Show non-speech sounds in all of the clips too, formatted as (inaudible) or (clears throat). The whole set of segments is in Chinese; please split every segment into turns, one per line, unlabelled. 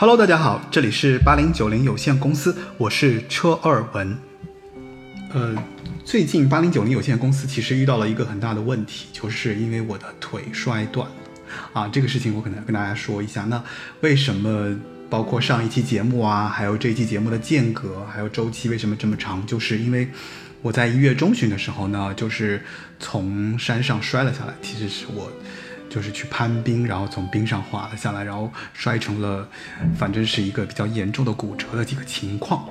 Hello，大家好，这里是八零九零有限公司，我是车二文。呃，最近八零九零有限公司其实遇到了一个很大的问题，就是因为我的腿摔断了啊。这个事情我可能要跟大家说一下。那为什么包括上一期节目啊，还有这一期节目的间隔，还有周期为什么这么长？就是因为我在一月中旬的时候呢，就是从山上摔了下来，其实是我。就是去攀冰，然后从冰上滑了下来，然后摔成了，反正是一个比较严重的骨折的几个情况。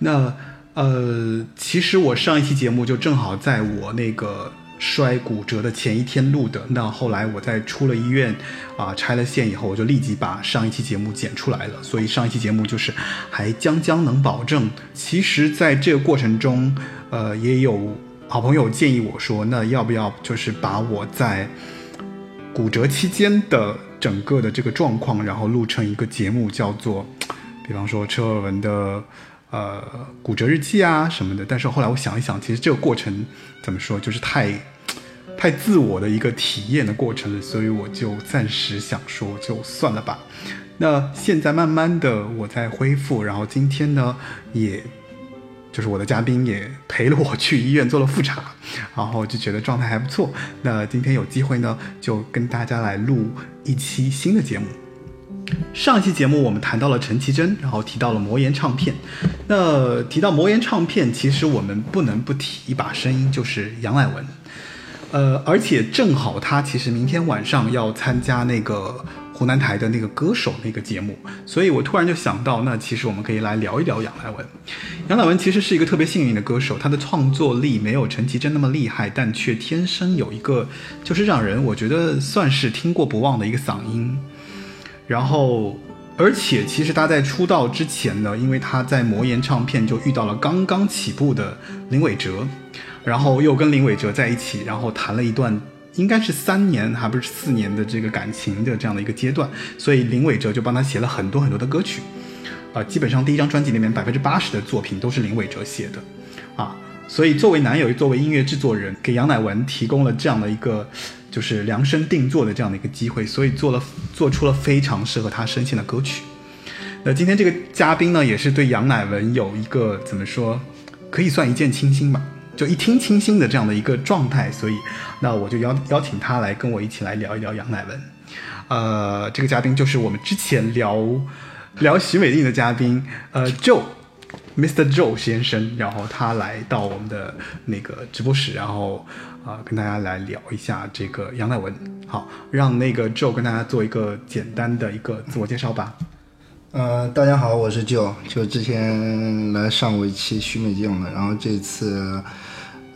那呃，其实我上一期节目就正好在我那个摔骨折的前一天录的。那后来我在出了医院啊拆了线以后，我就立即把上一期节目剪出来了。所以上一期节目就是还将将能保证。其实在这个过程中，呃，也有好朋友建议我说，那要不要就是把我在骨折期间的整个的这个状况，然后录成一个节目，叫做，比方说车尔文的呃骨折日记啊什么的。但是后来我想一想，其实这个过程怎么说，就是太太自我的一个体验的过程了，所以我就暂时想说，就算了吧。那现在慢慢的我在恢复，然后今天呢也。就是我的嘉宾也陪了我去医院做了复查，(laughs) 然后就觉得状态还不错。那今天有机会呢，就跟大家来录一期新的节目。上一期节目我们谈到了陈绮贞，然后提到了魔岩唱片。那提到魔岩唱片，其实我们不能不提一把声音，就是杨乃文。呃，而且正好他其实明天晚上要参加那个。湖南台的那个歌手那个节目，所以我突然就想到，那其实我们可以来聊一聊杨乃文。杨乃文其实是一个特别幸运的歌手，他的创作力没有陈绮贞那么厉害，但却天生有一个就是让人我觉得算是听过不忘的一个嗓音。然后，而且其实他在出道之前呢，因为他在魔岩唱片就遇到了刚刚起步的林伟哲，然后又跟林伟哲在一起，然后谈了一段。应该是三年还不是四年的这个感情的这样的一个阶段，所以林伟哲就帮他写了很多很多的歌曲，啊，基本上第一张专辑里面百分之八十的作品都是林伟哲写的，啊，所以作为男友，作为音乐制作人，给杨乃文提供了这样的一个就是量身定做的这样的一个机会，所以做了做出了非常适合他声线的歌曲。那今天这个嘉宾呢，也是对杨乃文有一个怎么说，可以算一见倾心吧。就一听清新的这样的一个状态，所以那我就邀邀请他来跟我一起来聊一聊杨乃文。呃，这个嘉宾就是我们之前聊聊徐美静的嘉宾，呃，Joe，Mr. Joe 先生，然后他来到我们的那个直播室，然后啊跟大家来聊一下这个杨乃文。好，让那个 Joe 跟大家做一个简单的一个自我介绍吧。
呃，大家好，我是 Joe，就之前来上过一期徐美静的，然后这次。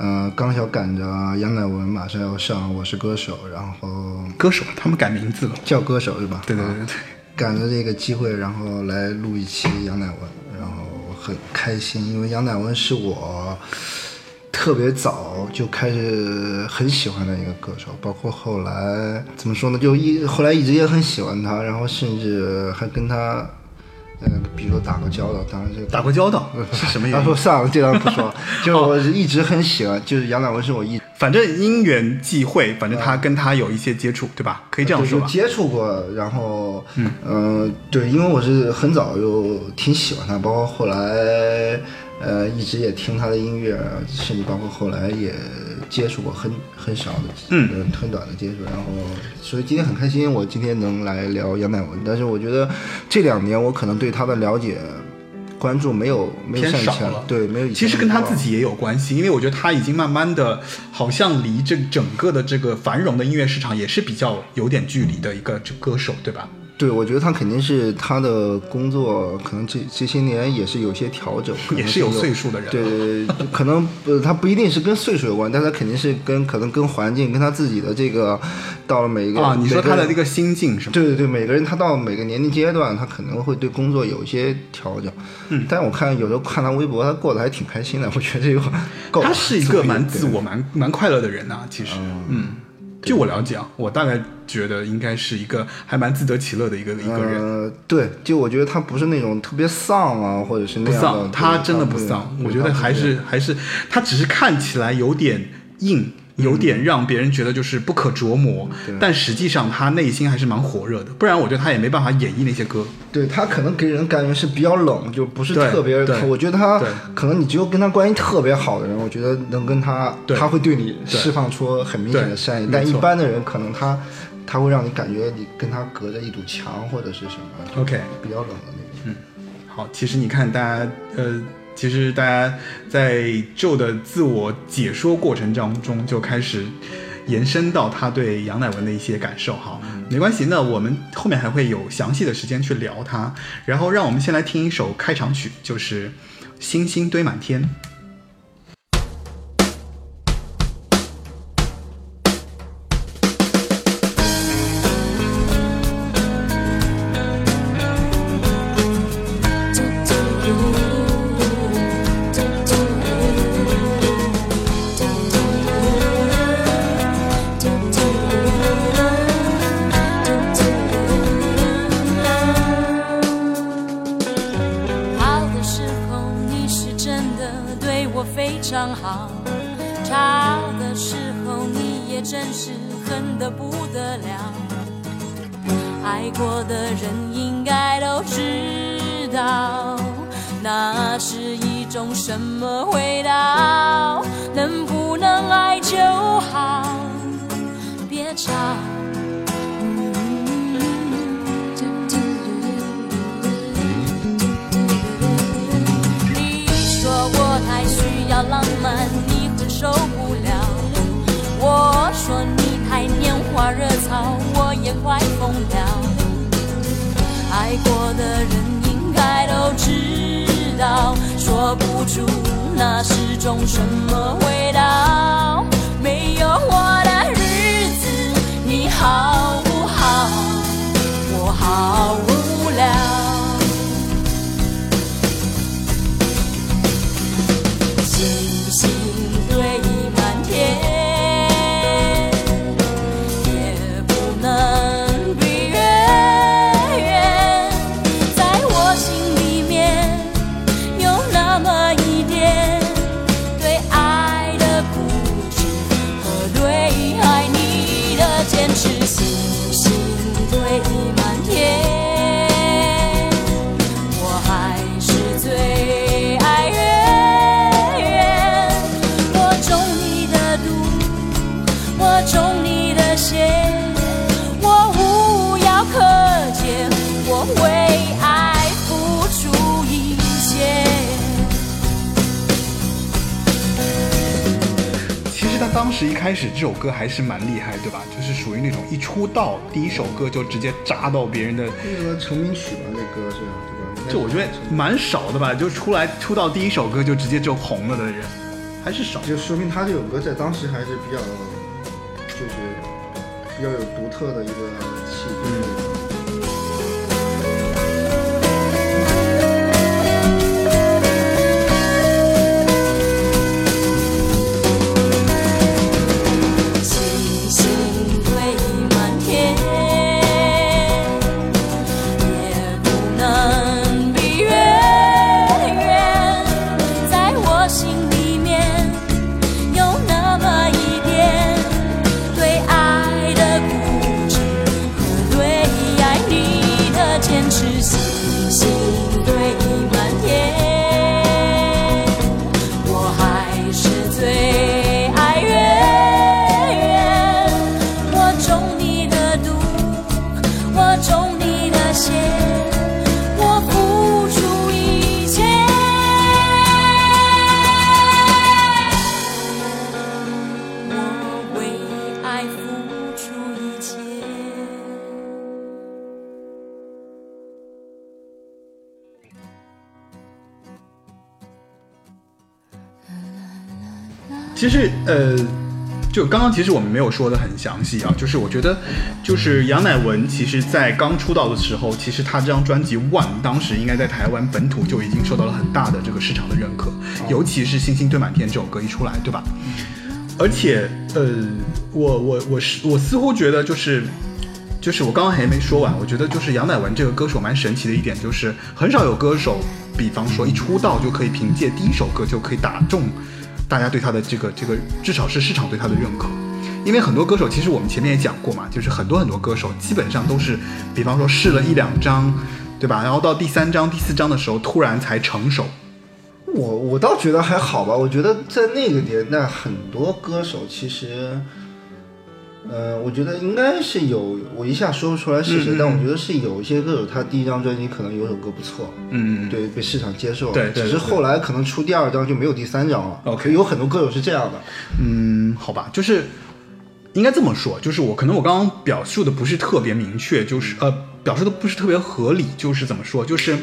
呃，刚巧赶着杨乃文马上要上《我是歌手》，然后
歌手他们改名字了，
叫歌手是吧？
对对对对，
赶着这个机会，然后来录一期杨乃文，然后很开心，因为杨乃文是我特别早就开始很喜欢的一个歌手，包括后来怎么说呢，就一后来一直也很喜欢他，然后甚至还跟他。嗯，比如打过交道，当然这个
打过交道是什么意思？(laughs) 他
说算了，这段不说了。(laughs) 就我一直很喜欢，就是杨乃文是我一，
反正因缘际会，反正他跟他有一些接触，对吧？可以这样说吧。
接触过，然后嗯嗯，对，因为我是很早就挺喜欢他，包括后来呃一直也听他的音乐，甚至包括后来也。接触过很很少的，嗯，很短的接触，然后所以今天很开心，我今天能来聊杨乃文。但是我觉得这两年我可能对他的了解、关注没有没有
少了，
对，没有以前。
其实跟他自己也有关系，因为我觉得他已经慢慢的，好像离这整个的这个繁荣的音乐市场也是比较有点距离的一个歌手，对吧？
对，我觉得他肯定是他的工作，可能这这些年也是有些调整，
也是有岁数的人。
对，可能不，他不一定是跟岁数有关，但他肯定是跟可能跟环境，跟他自己的这个到了每一个
啊，你说他的这个心境是吗？
对对对，每个人他到每个年龄阶段，他可能会对工作有一些调整。嗯，但我看有时候看他微博，他过得还挺开心的。我觉得这个
他是一个蛮自我、蛮蛮快乐的人呐，其实，嗯。据我了解啊，我大概觉得应该是一个还蛮自得其乐的一个一个人。
呃，对，就我觉得他不是那种特别丧啊，或者是那样。
不丧，他真的不丧。我觉得还是还是他只是看起来有点硬，
有点让别人觉得就是不可琢磨，但实际上他内心还是蛮火热的，不然我觉得他也没办法演绎那些歌。
对他可能给人感觉是比较冷，就不是特别。我觉得他可能你只有跟他关系特别好的人，我觉得能跟他，他会对你释放出很明显的善意。但一般的人可能他他会让你感觉你跟他隔着一堵墙或者是什么。
OK，
比较冷的那种。
嗯，好，其实你看大家呃。其实大家在 Joe 的自我解说过程当中就开始延伸到他对杨乃文的一些感受哈，没关系，那我们后面还会有详细的时间去聊他。然后让我们先来听一首开场曲，就是《星星堆满天》。过的人应该都知道，说不出那是种什么味道。没有我的日子，你好不好？我好。开始这首歌还是蛮厉害，对吧？就是属于那种一出道第一首歌就直接扎到别人的
那个成名曲吧，那歌是对吧？
就我觉得蛮少的吧，就出来出道第一首歌就直接就红了的人还是少，
就说明他这首歌在当时还是比较，就是比较有独特的一个气质。
其呃，就刚刚其实我们没有说的很详细啊，就是我觉得，就是杨乃文，其实在刚出道的时候，其实他这张专辑《One》当时应该在台湾本土就已经受到了很大的这个市场的认可，尤其是《星星堆满天》这首歌一出来，对吧？而且，呃，我我我是我似乎觉得就是，就是我刚刚还没说完，我觉得就是杨乃文这个歌手蛮神奇的一点，就是很少有歌手，比方说一出道就可以凭借第一首歌就可以打中。
大家对他的这个这个至少是市场对他的认可。因为很多歌手，其实我们前面也讲过嘛，就是很多很多歌手基本上都是，比方说试了一两张，对吧？然后到第三张、第四张的时候，突然才成熟。
我我倒觉得还好吧，我觉得在那个年代，很多歌手其实，呃，我觉得应该是有，我一下说不出来是谁，但我觉得是有一些歌手，他第一张专辑可能有首歌不错，
嗯，
对，被市场接受，
对，
只是后来可能出第二张就没有第三张了。
OK，
有很多歌手是这样的，
嗯，好吧，就是。应该这么说，就是我可能我刚刚表述的不是特别明确，就是呃表述的不是特别合理，就是怎么说，就是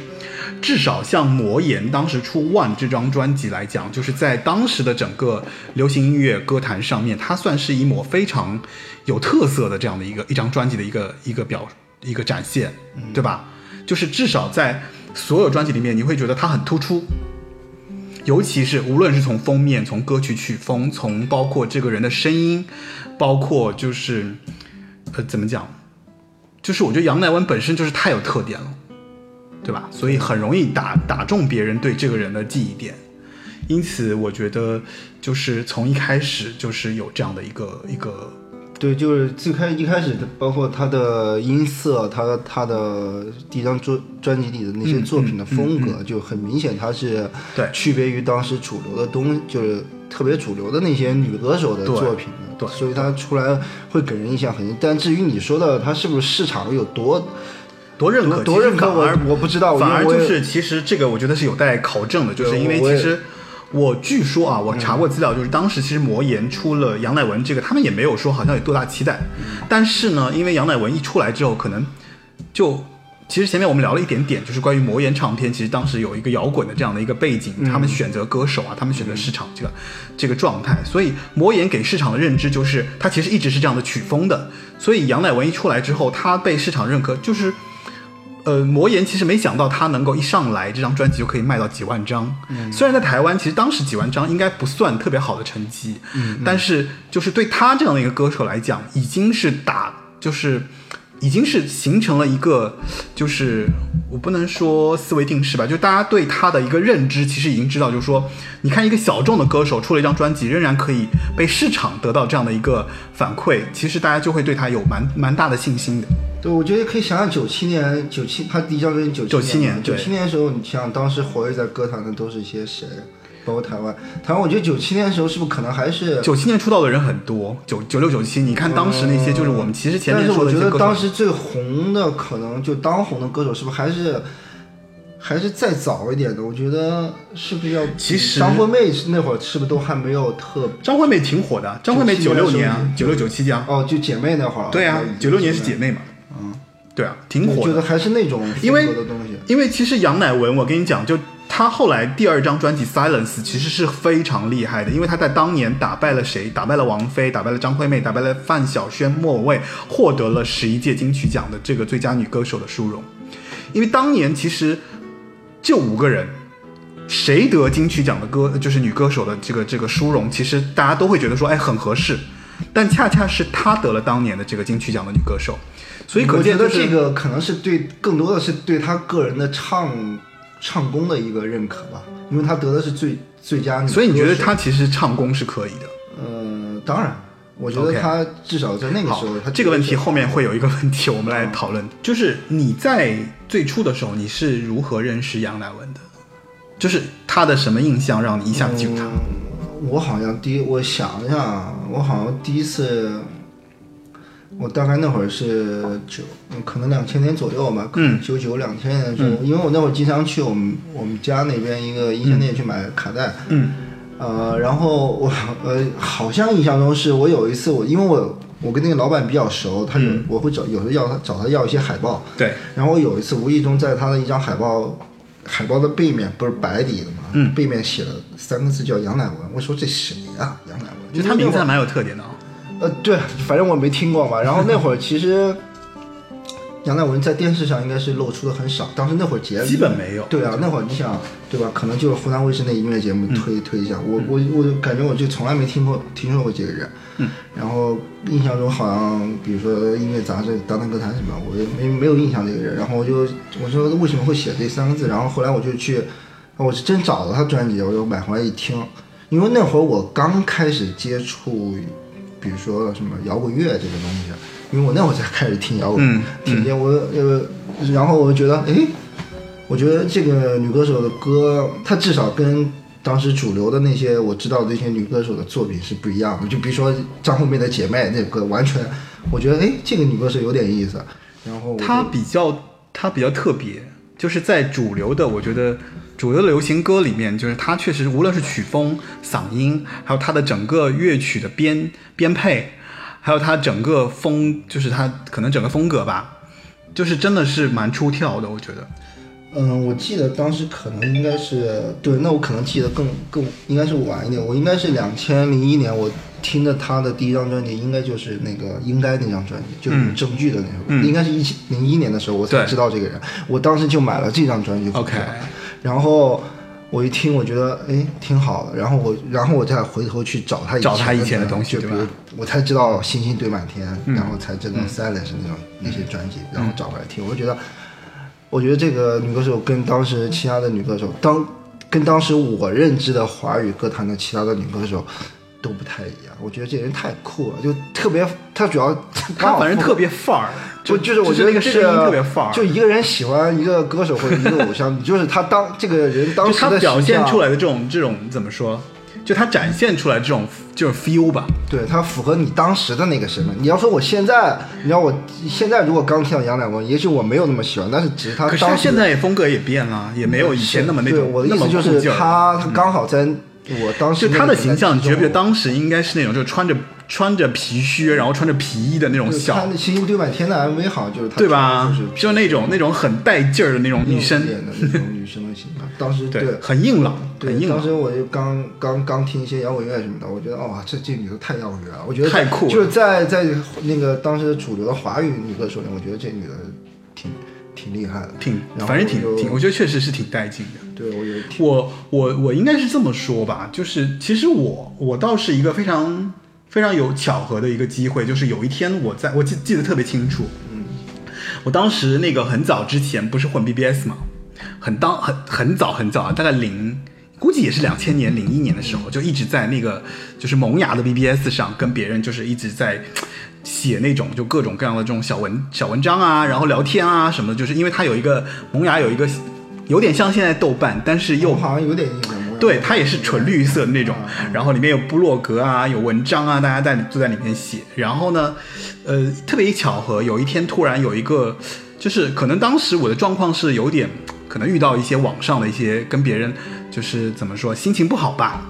至少像魔岩当时出《One》这张专辑来讲，就是在当时的整个流行音乐歌坛上面，它算是一抹非常有特色的这样的一个一张专辑的一个一个表一个展现，对吧？就是至少在所有专辑里面，你会觉得它很突出。尤其是无论是从封面、从歌曲曲风、从包括这个人的声音，包括就是，呃，怎么讲？就是我觉得杨乃文本身就是太有特点了，对吧？所以很容易打打中别人对这个人的记忆点。因此，我觉得就是从一开始就是有这样的一个一个。
对，就是最开一开始，包括他的音色，他他的第一张专专辑里的那些作品的风格，就很明显，他是
对
区别于当时主流的东，就是特别主流的那些女歌手的作品
的。对，
所以她出来会给人印象很。但至于你说的她是不是市场有多
多认可，
多认可，我我不知道。
反而就是其实这个我觉得是有待考证的，就是因为其实。我据说啊，我查过资料，就是当时其实魔岩出了杨乃文这个，他们也没有说好像有多大期待。但是呢，因为杨乃文一出来之后，可能就其实前面我们聊了一点点，就是关于魔岩唱片，其实当时有一个摇滚的这样的一个背景，他们选择歌手啊，他们选择市场这个这个状态，所以魔岩给市场的认知就是他其实一直是这样的曲风的。所以杨乃文一出来之后，他被市场认可，就是。呃，魔岩其实没想到他能够一上来这张专辑就可以卖到几万张。嗯，虽然在台湾其实当时几万张应该不算特别好的成绩，嗯，但是就是对他这样的一个歌手来讲，已经是打就是已经是形成了一个就是我不能说思维定式吧，就大家对他的一个认知其实已经知道，就是说你看一个小众的歌手出了一张专辑，仍然可以被市场得到这样的一个反馈，其实大家就会对他有蛮蛮大的信心的。
对，我觉得可以想想九七年，九七他第一张专辑九
七年，
九七年的时候，你想当时活跃在歌坛的都是一些谁？包括台湾，台湾，我觉得九七年的时候是不是可能还是
九七年出道的人很多？九九六九七，你看当时那些就是我们其实前面
说的。但是我觉得当时最红的可能就当红的歌手是不是还是还是再早一点的？我觉得是不是要？
其实
张惠妹那会儿是不是都还没有特？
张惠妹挺火的，张惠妹九六年啊，九六九七
这样。哦，就姐妹那会儿。
对啊，九六年是姐妹嘛。嗯对啊，挺火。
我觉得还是那种
因为
的东西。
因为其实杨乃文，我跟你讲，就他后来第二张专辑《Silence》其实是非常厉害的，因为他在当年打败了谁？打败了王菲，打败了张惠妹，打败了范晓萱、莫文蔚，获得了十一届金曲奖的这个最佳女歌手的殊荣。因为当年其实就五个人，谁得金曲奖的歌就是女歌手的这个这个殊荣，其实大家都会觉得说，哎，很合适。但恰恰是她得了当年的这个金曲奖的女歌手。所以可见，
这个可能是对更多的是对她个人的唱唱功的一个认可吧，因为他得的是最最佳女。
所以你觉得他其实唱功是可以的？
呃，当然，我觉得他至少在那个时候，他
这个问题后面会有一个问题，我们来讨论，就是你在最初的时候你是如何认识杨乃文的？就是他的什么印象让你一下记住他？
我好像第一，我想一下，我好像第一次。我大概那会儿是九，可能两千年左右吧，
可能，
九九两千年的时候，因为我那会儿经常去我们我们家那边一个音像店去买卡带，
嗯，
呃，然后我呃好像印象中是我有一次我因为我我跟那个老板比较熟，他有我会找有时候要他找他要一些海报，
对，
然后我有一次无意中在他的一张海报海报的背面不是白底的嘛，
嗯，
背面写了三个字叫杨乃文，我说这谁呀？杨乃文，
就他名字还蛮有特点的。
呃，对，反正我没听过嘛。然后那会儿其实杨乃文在电视上应该是露出的很少，当时那会儿节
基本没有。
对啊，那会儿你想，对吧？可能就是湖南卫视那音乐节目推推一下。我我我就感觉我就从来没听过听说过这个人。
嗯。
然后印象中好像比如说音乐杂志《当当歌坛》什么，我也没没有印象这个人。然后我就我说为什么会写这三个字？然后后来我就去，我是真找了他专辑，我就买回来一听。因为那会儿我刚开始接触，比如说什么摇滚乐这个东西，因为我那会儿才开始听摇滚，
嗯
听见我呃，然后我就觉得，哎，我觉得这个女歌手的歌，她至少跟当时主流的那些我知道的那些女歌手的作品是不一样的。就比如说张惠妹的《姐妹》那个歌，完全我觉得，哎，这个女歌手有点意思。然后
她比较她比较特别，就是在主流的，我觉得主流的流行歌里面，就是它确实无论是曲风、嗓音，还有它的整个乐曲的编编配，还有它整个风，就是它可能整个风格吧，就是真的是蛮出挑的，我觉得。
嗯，我记得当时可能应该是对，那我可能记得更更应该是晚一点，我应该是两千零一年我听的他的第一张专辑，应该就是那个应该那张专辑，就是有证据的那首，
嗯。
应该是一七零一年的时候我才知道这个人，我当时就买了这张专辑
OK
然后我一听，我觉得哎挺好的，然后我然后我再回头去找他
找他以前的东西
就比如我才知道星星堆满天，
嗯。
然后才知道 Silence 那种、那些专辑，然后找回来听，我就觉得。我觉得这个女歌手跟当时其他的女歌手，当跟当时我认知的华语歌坛的其他的女歌手都不太一样。我觉得这人太酷了，就特别，他主要
他反正特别范儿，
就就是我觉得这
那个声音特别范儿，
就一个人喜欢一个歌手或者一个偶像，(laughs) 就是他当这个人当时的
他表现出
来，
的这种这种怎么说？就他展现出来这种就是 feel 吧，
对他符合你当时的那个身份。你要说我现在，你要我现在如果刚听到杨乃文，也许我没有那么喜欢，但是只是他
可是他
当
现在也风格也变了，也没有以前那么那
对
种那么
我的意思就是他他刚好在我当时
就他的形象，你觉不觉得当时应该是那种就穿着穿着皮靴，然后穿着皮衣的那种
就他
小，
那《星星堆满天》的 MV 好像就是他
对吧？
就是
就那种那种很带劲儿的那种女生，
那种女生的形象。当时
对，很硬朗，
对
很硬朗。
当时我就刚刚刚听一些摇滚乐什么的，我觉得哇，这这女的太摇滚乐了。我觉得
太酷了
就是在在那个当时主流的华语女歌手里，我觉得这女的挺挺厉害的。
挺，反正挺挺，我觉得确实是挺带劲的。
对，我觉得挺
我我我应该是这么说吧，就是其实我我倒是一个非常非常有巧合的一个机会，就是有一天我在我记记得特别清楚，嗯，我当时那个很早之前不是混 BBS 嘛，很当很很早很早啊，大概零。估计也是两千年、零一年的时候，就一直在那个就是萌芽的 BBS 上跟别人就是一直在写那种就各种各样的这种小文小文章啊，然后聊天啊什么的，就是因为它有一个萌芽有一个有点像现在豆瓣，但是又
好像有点
对，它也是纯绿色的那种，然后里面有部落格啊，有文章啊，大家在都在里面写。然后呢，呃，特别一巧合，有一天突然有一个，就是可能当时我的状况是有点，可能遇到一些网上的一些跟别人，就是怎么说，心情不好吧。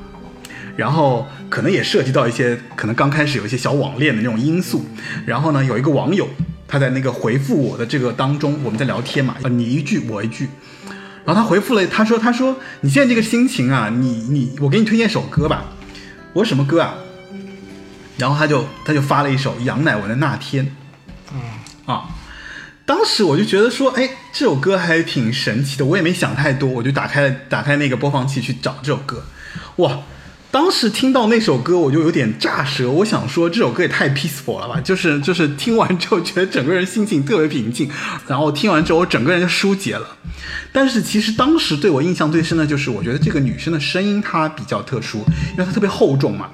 然后可能也涉及到一些可能刚开始有一些小网恋的那种因素。然后呢，有一个网友他在那个回复我的这个当中，我们在聊天嘛，呃，你一句我一句。然后他回复了，他说：“他说你现在这个心情啊，你你我给你推荐首歌吧。”我说：“什么歌啊？”然后他就他就发了一首杨乃文的《那天》。嗯啊，当时我就觉得说，哎，这首歌还挺神奇的，我也没想太多，我就打开了打开那个播放器去找这首歌。哇！当时听到那首歌，我就有点炸舌。我想说，这首歌也太 peaceful 了吧！就是就是听完之后，觉得整个人心情特别平静，然后听完之后，我整个人就疏解了。但是其实当时对我印象最深的就是，我觉得这个女生的声音她比较特殊，因为她特别厚重嘛，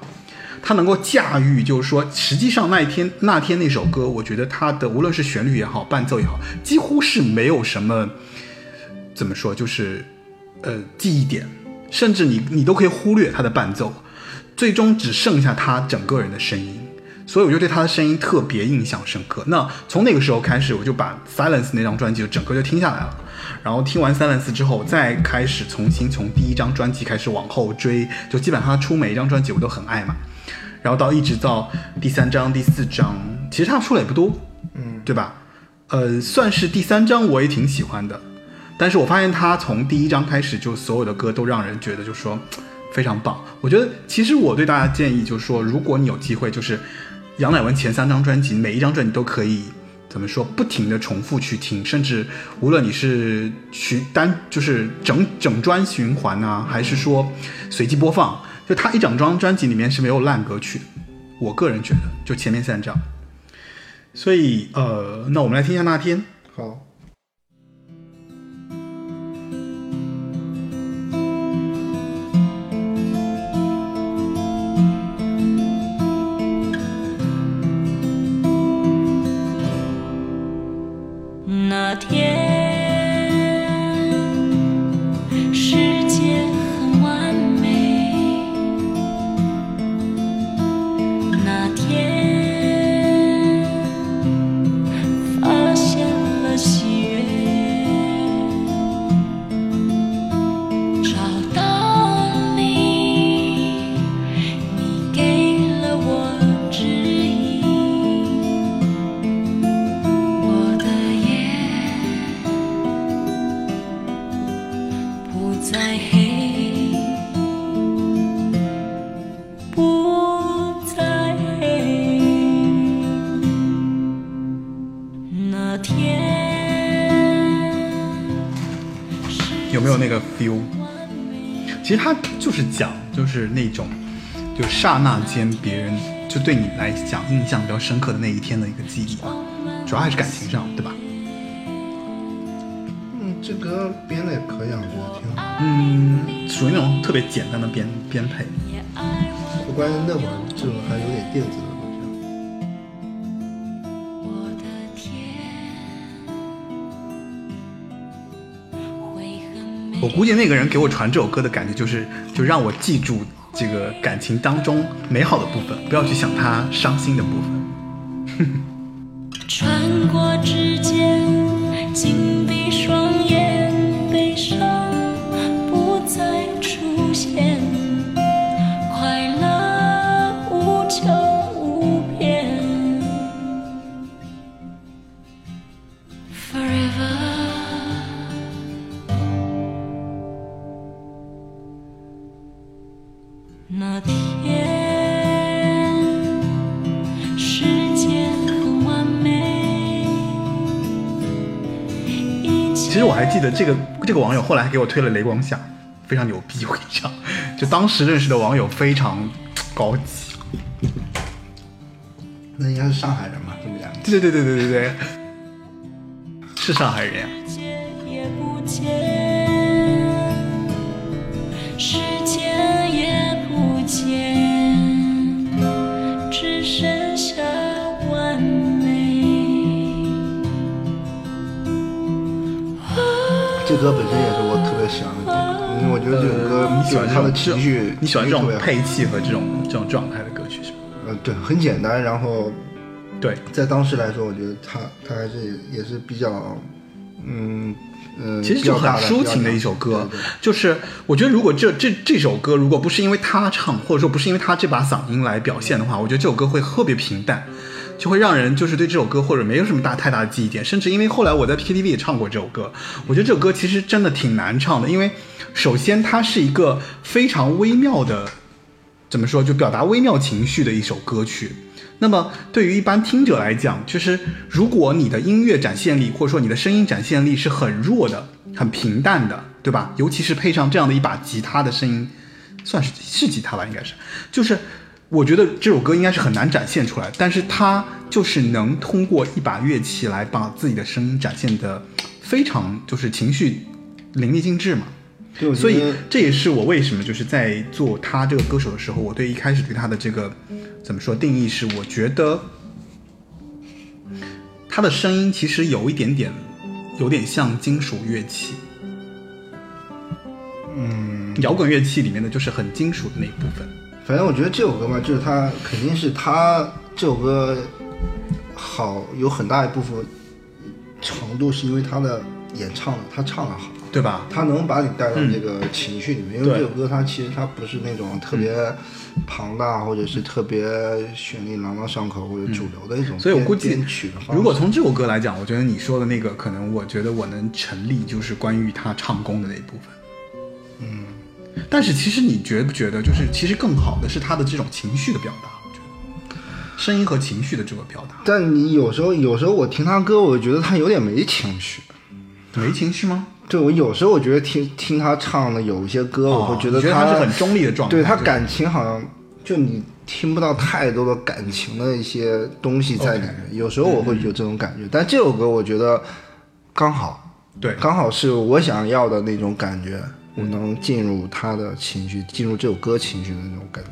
她能够驾驭，就是说，实际上那一天那天那首歌，我觉得它的无论是旋律也好，伴奏也好，几乎是没有什么怎么说，就是呃记忆点。甚至你你都可以忽略他的伴奏，最终只剩下他整个人的声音，所以我就对他的声音特别印象深刻。那从那个时候开始，我就把 Silence 那张专辑就整个就听下来了。然后听完 Silence 之后，再开始重新从第一张专辑开始往后追，就基本上他出每一张专辑我都很爱嘛。然后到一直到第三张、第四张，其实他出的也不多，嗯，对吧？呃，算是第三张我也挺喜欢的。但是我发现他从第一章开始就所有的歌都让人觉得就说非常棒。我觉得其实我对大家建议就是说，如果你有机会，就是杨乃文前三张专辑每一张专辑都可以怎么说，不停的重复去听，甚至无论你是去单就是整整专循环啊，还是说随机播放，就他一整张专辑里面是没有烂歌曲。我个人觉得，就前面三张。所以呃，那我们来听一下那天。
好。
其实它就是讲，就是那种，就刹那间别人就对你来讲印象比较深刻的那一天的一个记忆吧，主要还是感情上，对吧？
嗯，这歌编的也可以啊，我觉得挺好。
嗯，属于那种特别简单的编编配。
就关键那会儿就还有点电子
估计那个人给我传这首歌的感觉就是，就让我记住这个感情当中美好的部分，不要去想他伤心的部分。这个这个网友后来还给我推了雷光下，非常牛逼，我跟你讲，就当时认识的网友非常高级。
那应该是上海人嘛，这么讲。
对对对对对对对，是上海人呀。
界
歌本身也是我特别喜欢的歌，因为我觉得这首歌
你喜欢
有它的情绪，
你喜欢这种配器和这种这种状态的歌曲是吧？
呃，对，很简单，然后
对，
在当时来说，我觉得它它还是也是比较，嗯嗯，
其实就很抒情的一首歌
对对，
就是我觉得如果这这这首歌如果不是因为他唱，或者说不是因为他这把嗓音来表现的话，我觉得这首歌会特别平淡，就会让人就是对这首歌或者没有什么大太大的记忆点，甚至因为后来我在 KTV 也唱过这首歌，我觉得这首歌其实真的挺难唱的，因为首先它是一个非常微妙的。怎么说，就表达微妙情绪的一首歌曲。那么对于一般听者来讲，就是如果你的音乐展现力或者说你的声音展现力是很弱的、很平淡的，对吧？尤其是配上这样的一把吉他的声音，算是是吉他吧，应该是，就是我觉得这首歌应该是很难展现出来，但是他就是能通过一把乐器来把自己的声音展现的非常就是情绪淋漓尽致嘛。所以这也是我为什么就是在做他这个歌手的时候，我对一开始对他的这个怎么说定义是，我觉得他的声音其实有一点点，有点像金属乐器，
嗯，
摇滚乐器里面的就是很金属的那一部分。
反正我觉得这首歌嘛，就是他肯定是他这首歌好有很大一部分程度是因为他的演唱的，他唱的好。
对吧？
他能把你带到这个情绪里面，因为这首歌它其实它不是那种特别庞大，或者是特别旋律朗朗上口或者主流的一种编，
所以我估计。如果从这首歌来讲，我觉得你说的那个，可能我觉得我能成立，就是关于他唱功的那一部分。
嗯，
但是其实你觉不觉得，就是其实更好的是他的这种情绪的表达？我觉得声音和情绪的这个表达，
但你有时候有时候我听他歌，我觉得他有点没情绪。
没情绪吗？
对我有时候我觉得听听他唱的有一些歌，我会觉得
他是很中立的状态，
对他感情好像就你听不到太多的感情的一些东西在里面。有时候我会有这种感觉，但这首歌我觉得刚好，
对
刚好是我想要的那种感觉，我能进入他的情绪，进入这首歌情绪的那种感觉。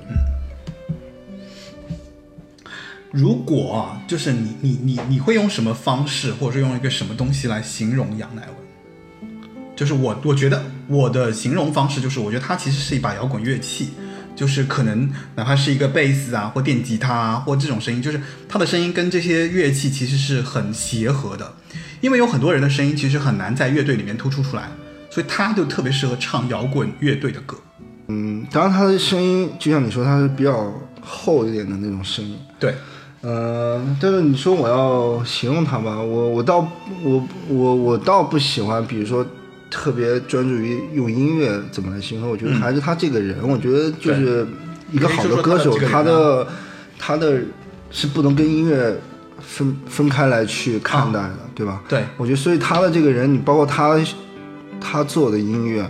如果就是你你你你会用什么方式，或者是用一个什么东西来形容杨乃文？就是我我觉得我的形容方式就是，我觉得它其实是一把摇滚乐器，就是可能哪怕是一个贝斯啊，或电吉他啊，或这种声音，就是它的声音跟这些乐器其实是很协和的，因为有很多人的声音其实很难在乐队里面突出出来，所以他就特别适合唱摇滚乐队的歌。
嗯，当然他的声音就像你说，他是比较厚一点的那种声音。
对，
呃，但是你说我要形容他吧，我我倒我我我倒不喜欢，比如说特别专注于用音乐怎么来形容，我觉得还是他这个人，我觉得就是一个好的歌手，
他
的他的是不能跟音乐分分开来去看待的，对吧？
对，
我觉得，所以他的这个人，你包括他他做的音乐，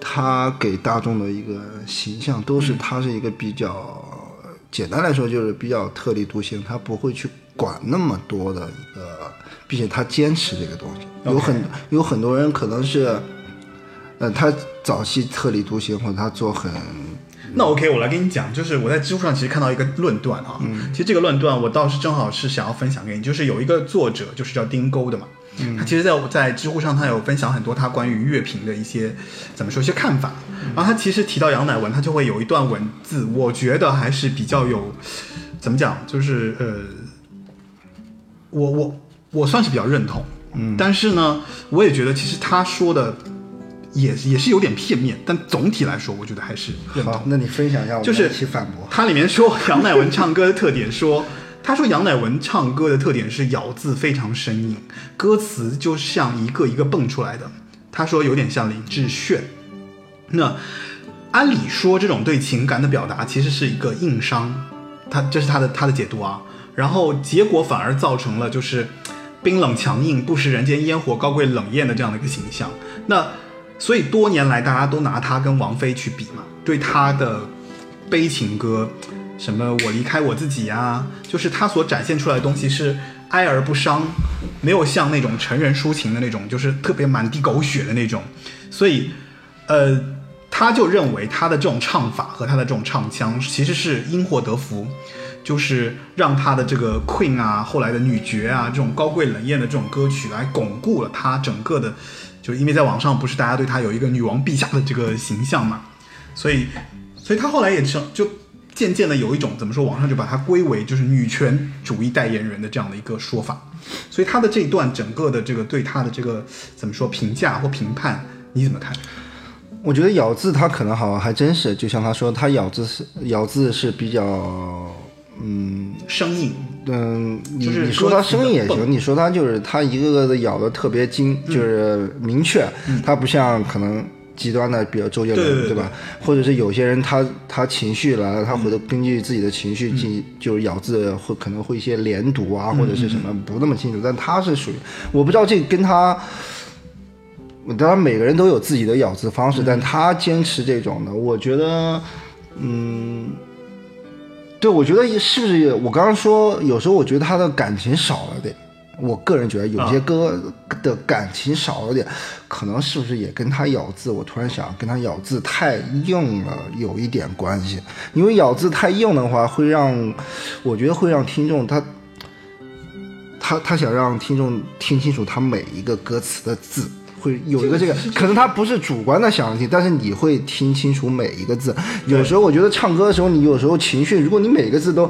他给大众的一个形象，都是他是一个比较简单来说就是比较特立独行，他不会去管那么多的一个，并且他坚持这个东西。有很有很多人可能是，呃，他早期特立独行，或者他做很
那 OK，我来跟你讲，就是我在知乎上其实看到一个论断啊，其实这个论断我倒是正好是想要分享给你，就是有一个作者就是叫丁沟的嘛，他其实在在知乎上他有分享很多他关于乐评的一些怎么说一些看法，然后他其实提到杨乃文，他就会有一段文字，我觉得还是比较有怎么讲，就是呃，我我我算是比较认同，嗯，但是呢，我也觉得其实他说的也也是有点片面，但总体来说，我觉得还是认同
好。。那你分享一下，我们
就是
一起反驳。
它里面说杨乃文唱歌的特点说，他说杨乃文唱歌的特点是咬字非常生硬，歌词就像一个一个蹦出来的。他说有点像林志炫。那按理说，这种对情感的表达其实是一个硬伤，他这是他的他的解读啊。然后结果反而造成了就是冰冷强硬、不食人间烟火、高贵冷艳的这样的一个形象。那所以多年来大家都拿他跟王菲去比嘛，对他的悲情歌，什么我离开我自己呀、就是他所展现出来的东西是哀而不伤，没有像那种成人抒情的那种，就是特别满地狗血的那种。所以，呃，他就认为他的这种唱法和他的这种唱腔其实是因祸得福，就是让他的这个 Queen 啊，后来的女爵啊，这种高贵冷艳的这种歌曲来巩固了他整个的，就是因为在网上不是大家对他有一个女王陛下的这个形象嘛，所以，所以他后来也成就渐渐的有一种怎么说，网上就把它归为就是女权主义代言人的这样的一个说法，所以他的这一段整个的这个对他的这个怎么说评价或评判，你怎么看？
我觉得咬字他可能好像还真是，就像他说，他咬字是咬字是比较，嗯
生硬，
嗯，你
就是
你说他
歌词的蹦
声音也行，你说他就是他一个个的咬的特别精，
嗯
就是明确，他不像可能。极端的，比如周杰伦，
对
吧？或者是有些人他他情绪来了，他回头根据自己的情绪进，就是咬字会可能会一些连读啊，或者是什么不那么清楚。但他是属于，我不知道这个跟他当然，每个人都有自己的咬字方式，但他坚持这种的，我觉得，嗯，对，我觉得是不是？我刚刚说，有时候我觉得他的感情少了点。我个人觉得有些歌的感情少了点，可能是不是也跟他咬字？我突然想，跟他咬字太硬了有一点关系。因为咬字太硬的话，会让我觉得会让听众他他他想让听众听清楚他每一个歌词的字。会有一个这个，可能他不是主观的想听，但是你会听清楚每一个字。有时候我觉得唱歌的时候，你有时候情绪，如果你每个字都，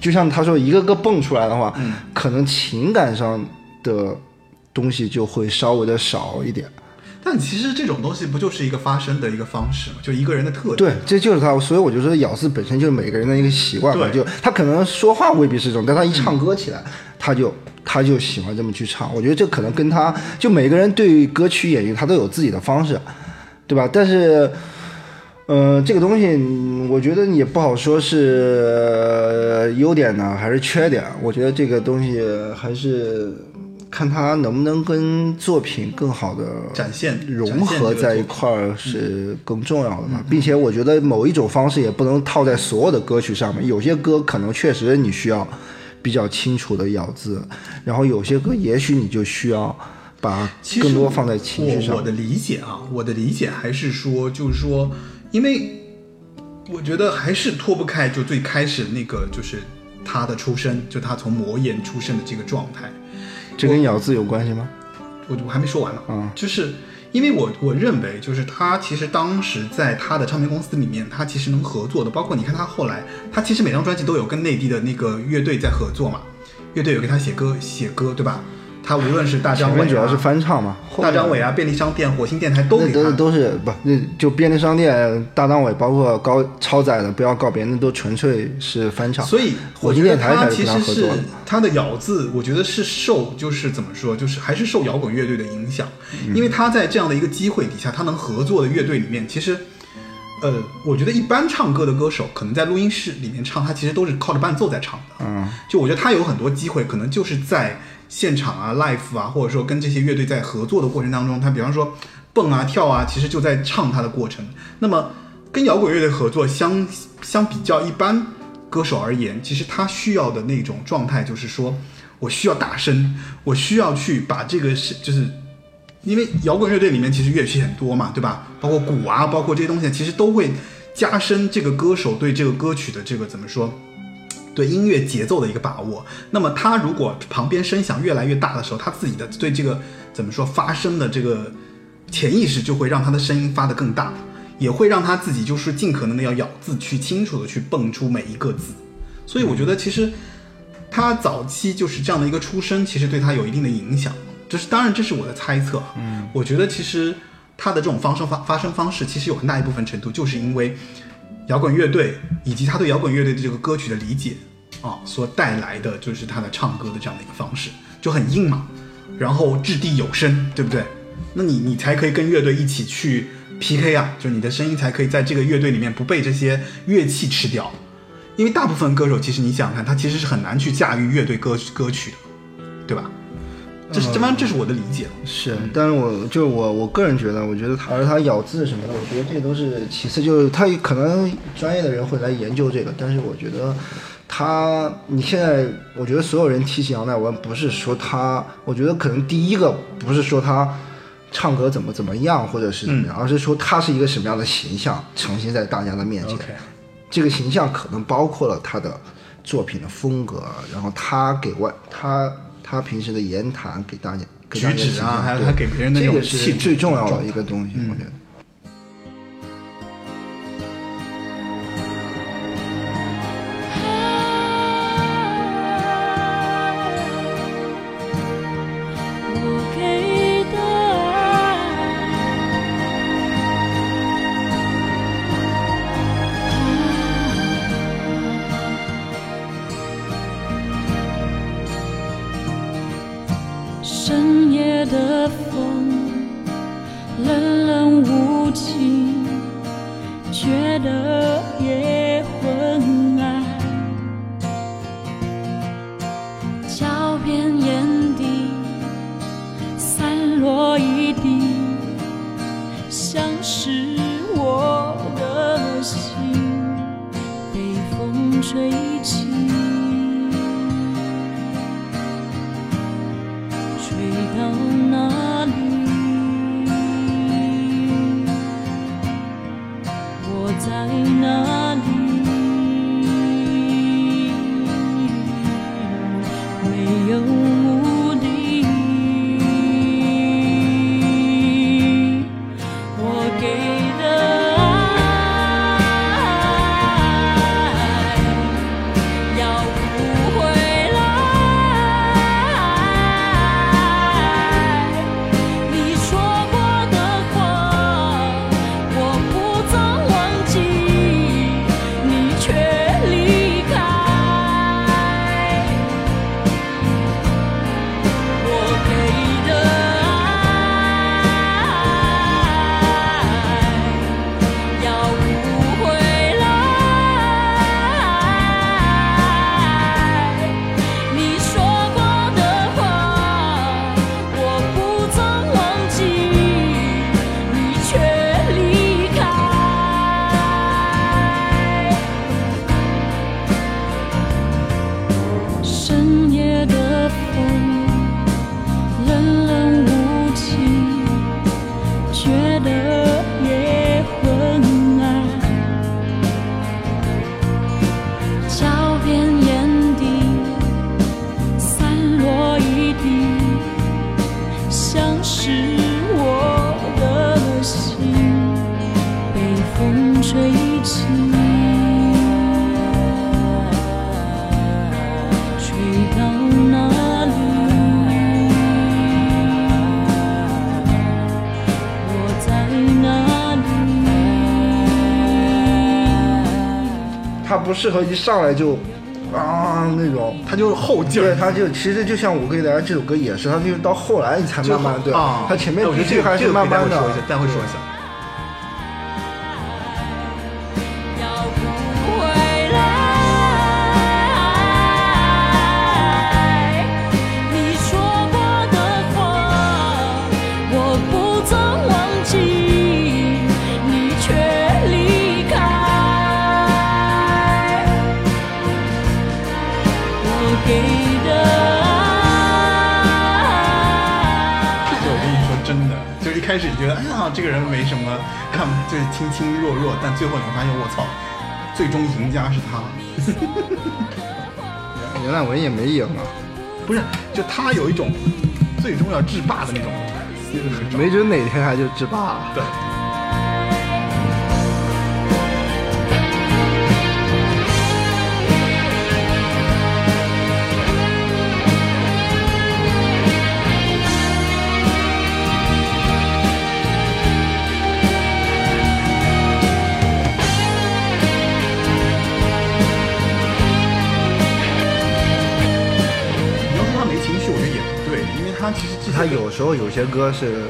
就像他说一个个蹦出来的话，可能情感上的东西就会稍微的少一点。
但其实这种东西不就是一个发声的一个方式吗？就一个人的特点。
对，这就是他，所以我就说咬字本身就是每个人的一个习惯嘛。
对
就他可能说话未必是这种，但他一唱歌起来，他就他就喜欢这么去唱。我觉得这可能跟他就每个人对于歌曲演绎他都有自己的方式，对吧？但是。呃，这个东西嗯我觉得也不好说是呃优点呢还是缺点。我觉得这个东西还是看它能不能跟作品更好的
展现
融合在一块儿是更重要的吧，并且我觉得某一种方式也不能套在所有的歌曲上面，有些歌可能确实你需要比较清楚的咬字，然后有些歌也许你就需要把更多放在情绪上
我我。的理解啊，我的理解还是说，就是说，因为我觉得还是脱不开就最开始那个，就是他的出身，就他从魔岩出身的这个状态。
这跟咬字有关系吗？
我我还没说完呢，
嗯
就是因为我我认为，就是他其实当时在他的唱片公司里面，他其实能合作的，包括你看他后来，他其实每张专辑都有跟内地的那个乐队在合作嘛，乐队有给他写歌写歌，对吧？他无论是大张伟、
主要是翻唱嘛，
大张伟啊、便利商店、火星电台都
那都
给他。
都是不，那就便利商店、大张伟，包括高超载的，不要告别，那都纯粹是翻唱。
所以
火星电台才是
其实是
跟他合作的。
他的咬字，我觉得是受就是怎么说，就是还是受摇滚乐队的影响，因为他在这样的一个机会底下，他能合作的乐队里面，其实。呃，我觉得一般唱歌的歌手，可能在录音室里面唱，他其实都是靠着伴奏在唱的。
嗯，
就我觉得他有很多机会，可能就是在现场啊、live 啊，或者说跟这些乐队在合作的过程当中，他比方说蹦啊、跳啊，其实就在唱他的过程。那么跟摇滚乐队合作相相比较一般歌手而言，其实他需要的那种状态就是说我需要大声，我需要去把这个是就是。因为摇滚乐队里面其实乐器很多嘛，对吧？包括鼓啊，包括这些东西，其实都会加深这个歌手对这个歌曲的这个怎么说？对音乐节奏的一个把握。那么他如果旁边声响越来越大的时候，他自己的对这个怎么说发声的这个潜意识就会让他的声音发得更大，也会让他自己就是尽可能的要咬字去清楚的去蹦出每一个字。所以我觉得其实他早期就是这样的一个出身，其实对他有一定的影响。就是当然这是我的猜测，嗯，我觉得其实他的这种发声发发声方式，其实有很大一部分程度就是因为摇滚乐队以及他对摇滚乐队的这个歌曲的理解啊，所带来的就是他的唱歌的这样的一个方式，就很硬嘛，然后掷地有声，对不对？那你你才可以跟乐队一起去 PK 啊，就是你的声音才可以在这个乐队里面不被这些乐器吃掉，因为大部分歌手其实你想想看，他其实是很难去驾驭乐队歌歌曲的，对吧？这是这帮这是我的理解。
是，但是我就我我个人觉得，我觉得他而他咬字什么的，我觉得这都是其次，就是他可能专业的人会来研究这个，但是我觉得他你现在，我觉得所有人提起杨乃文，不是说他，我觉得可能第一个不是说他唱歌怎么怎么样，或者是怎么样，而是说他是一个什么样的形象呈现在大家的面前。这个形象可能包括了他的作品的风格，然后他给外他他平时的言谈给大家给大家
举止啊还有他给别人的那种
这个是
气
最重要的一个东西，我觉得。适合一上来就啊那种。
他就是后劲
对，
儿。
他就其实就像我给大家这首歌也是，他就是到后来你才慢慢对，
啊，
他前面
哎我觉得这个这个可以
慢慢的
待会说一下，待会说一下。这个人没什么，看就是轻轻弱弱，但最后你会发现，我操，最终赢家是他。
袁览文也没赢啊，
不是，就他有一种最终要制霸的那种，那种
没准哪天他就制霸了。
对。为他
有时候有些歌是，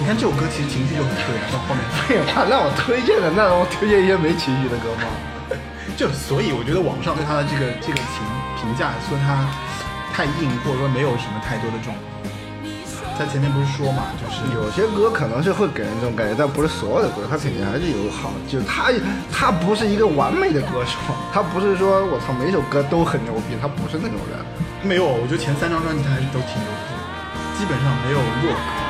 你看这首歌其实情绪就很对，到后面 (laughs)
废话，那我推荐的，那让我推荐一些没情绪的歌吗？(laughs)
就所以我觉得网上对他的这个这个评评价说他太硬，或者说没有什么太多的这种，他前面不是说嘛，就是
有些歌可能是会给人这种感觉，但不是所有的歌，他肯定还是有好，就是他他不是一个完美的歌手，他不是说我操每首歌都很牛逼，他不是那种人。
没有，我觉得前三张专辑他还是都挺牛逼的，基本上没有弱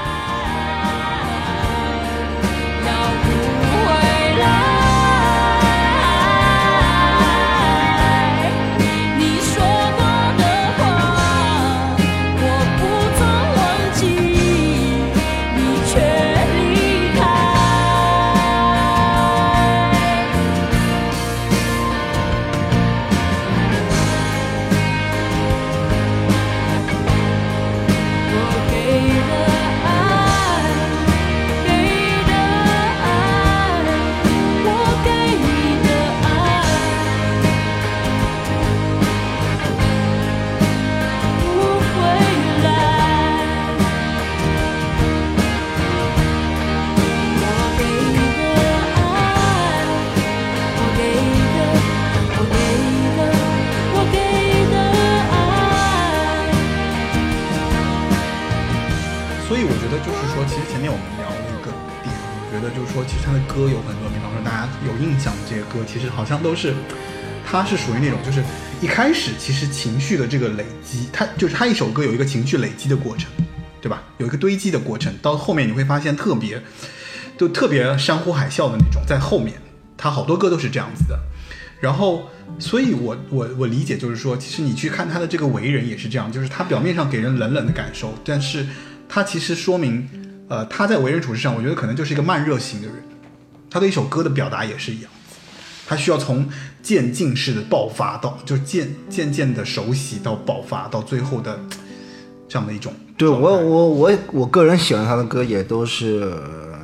其实前面我们聊了一个点，我觉得就是说，其实他的歌有很多，比方说大家有印象的这些歌，其实好像都是，他是属于那种就是一开始其实情绪的这个累积，他就是他一首歌有一个情绪累积的过程，对吧？有一个堆积的过程，到后面你会发现特别，就特别山呼海啸的那种，在后面，他好多歌都是这样子的。然后，所以我我我理解就是说，其实你去看他的这个为人也是这样，就是他表面上给人冷冷的感受，但是他其实说明，呃，他在为人处事上，我觉得可能就是一个慢热型的人。他对一首歌的表达也是一样，他需要从渐进式的爆发到，就渐渐渐的熟悉到爆发，到最后的这样的一种
对我我我我个人喜欢他的歌也都是呃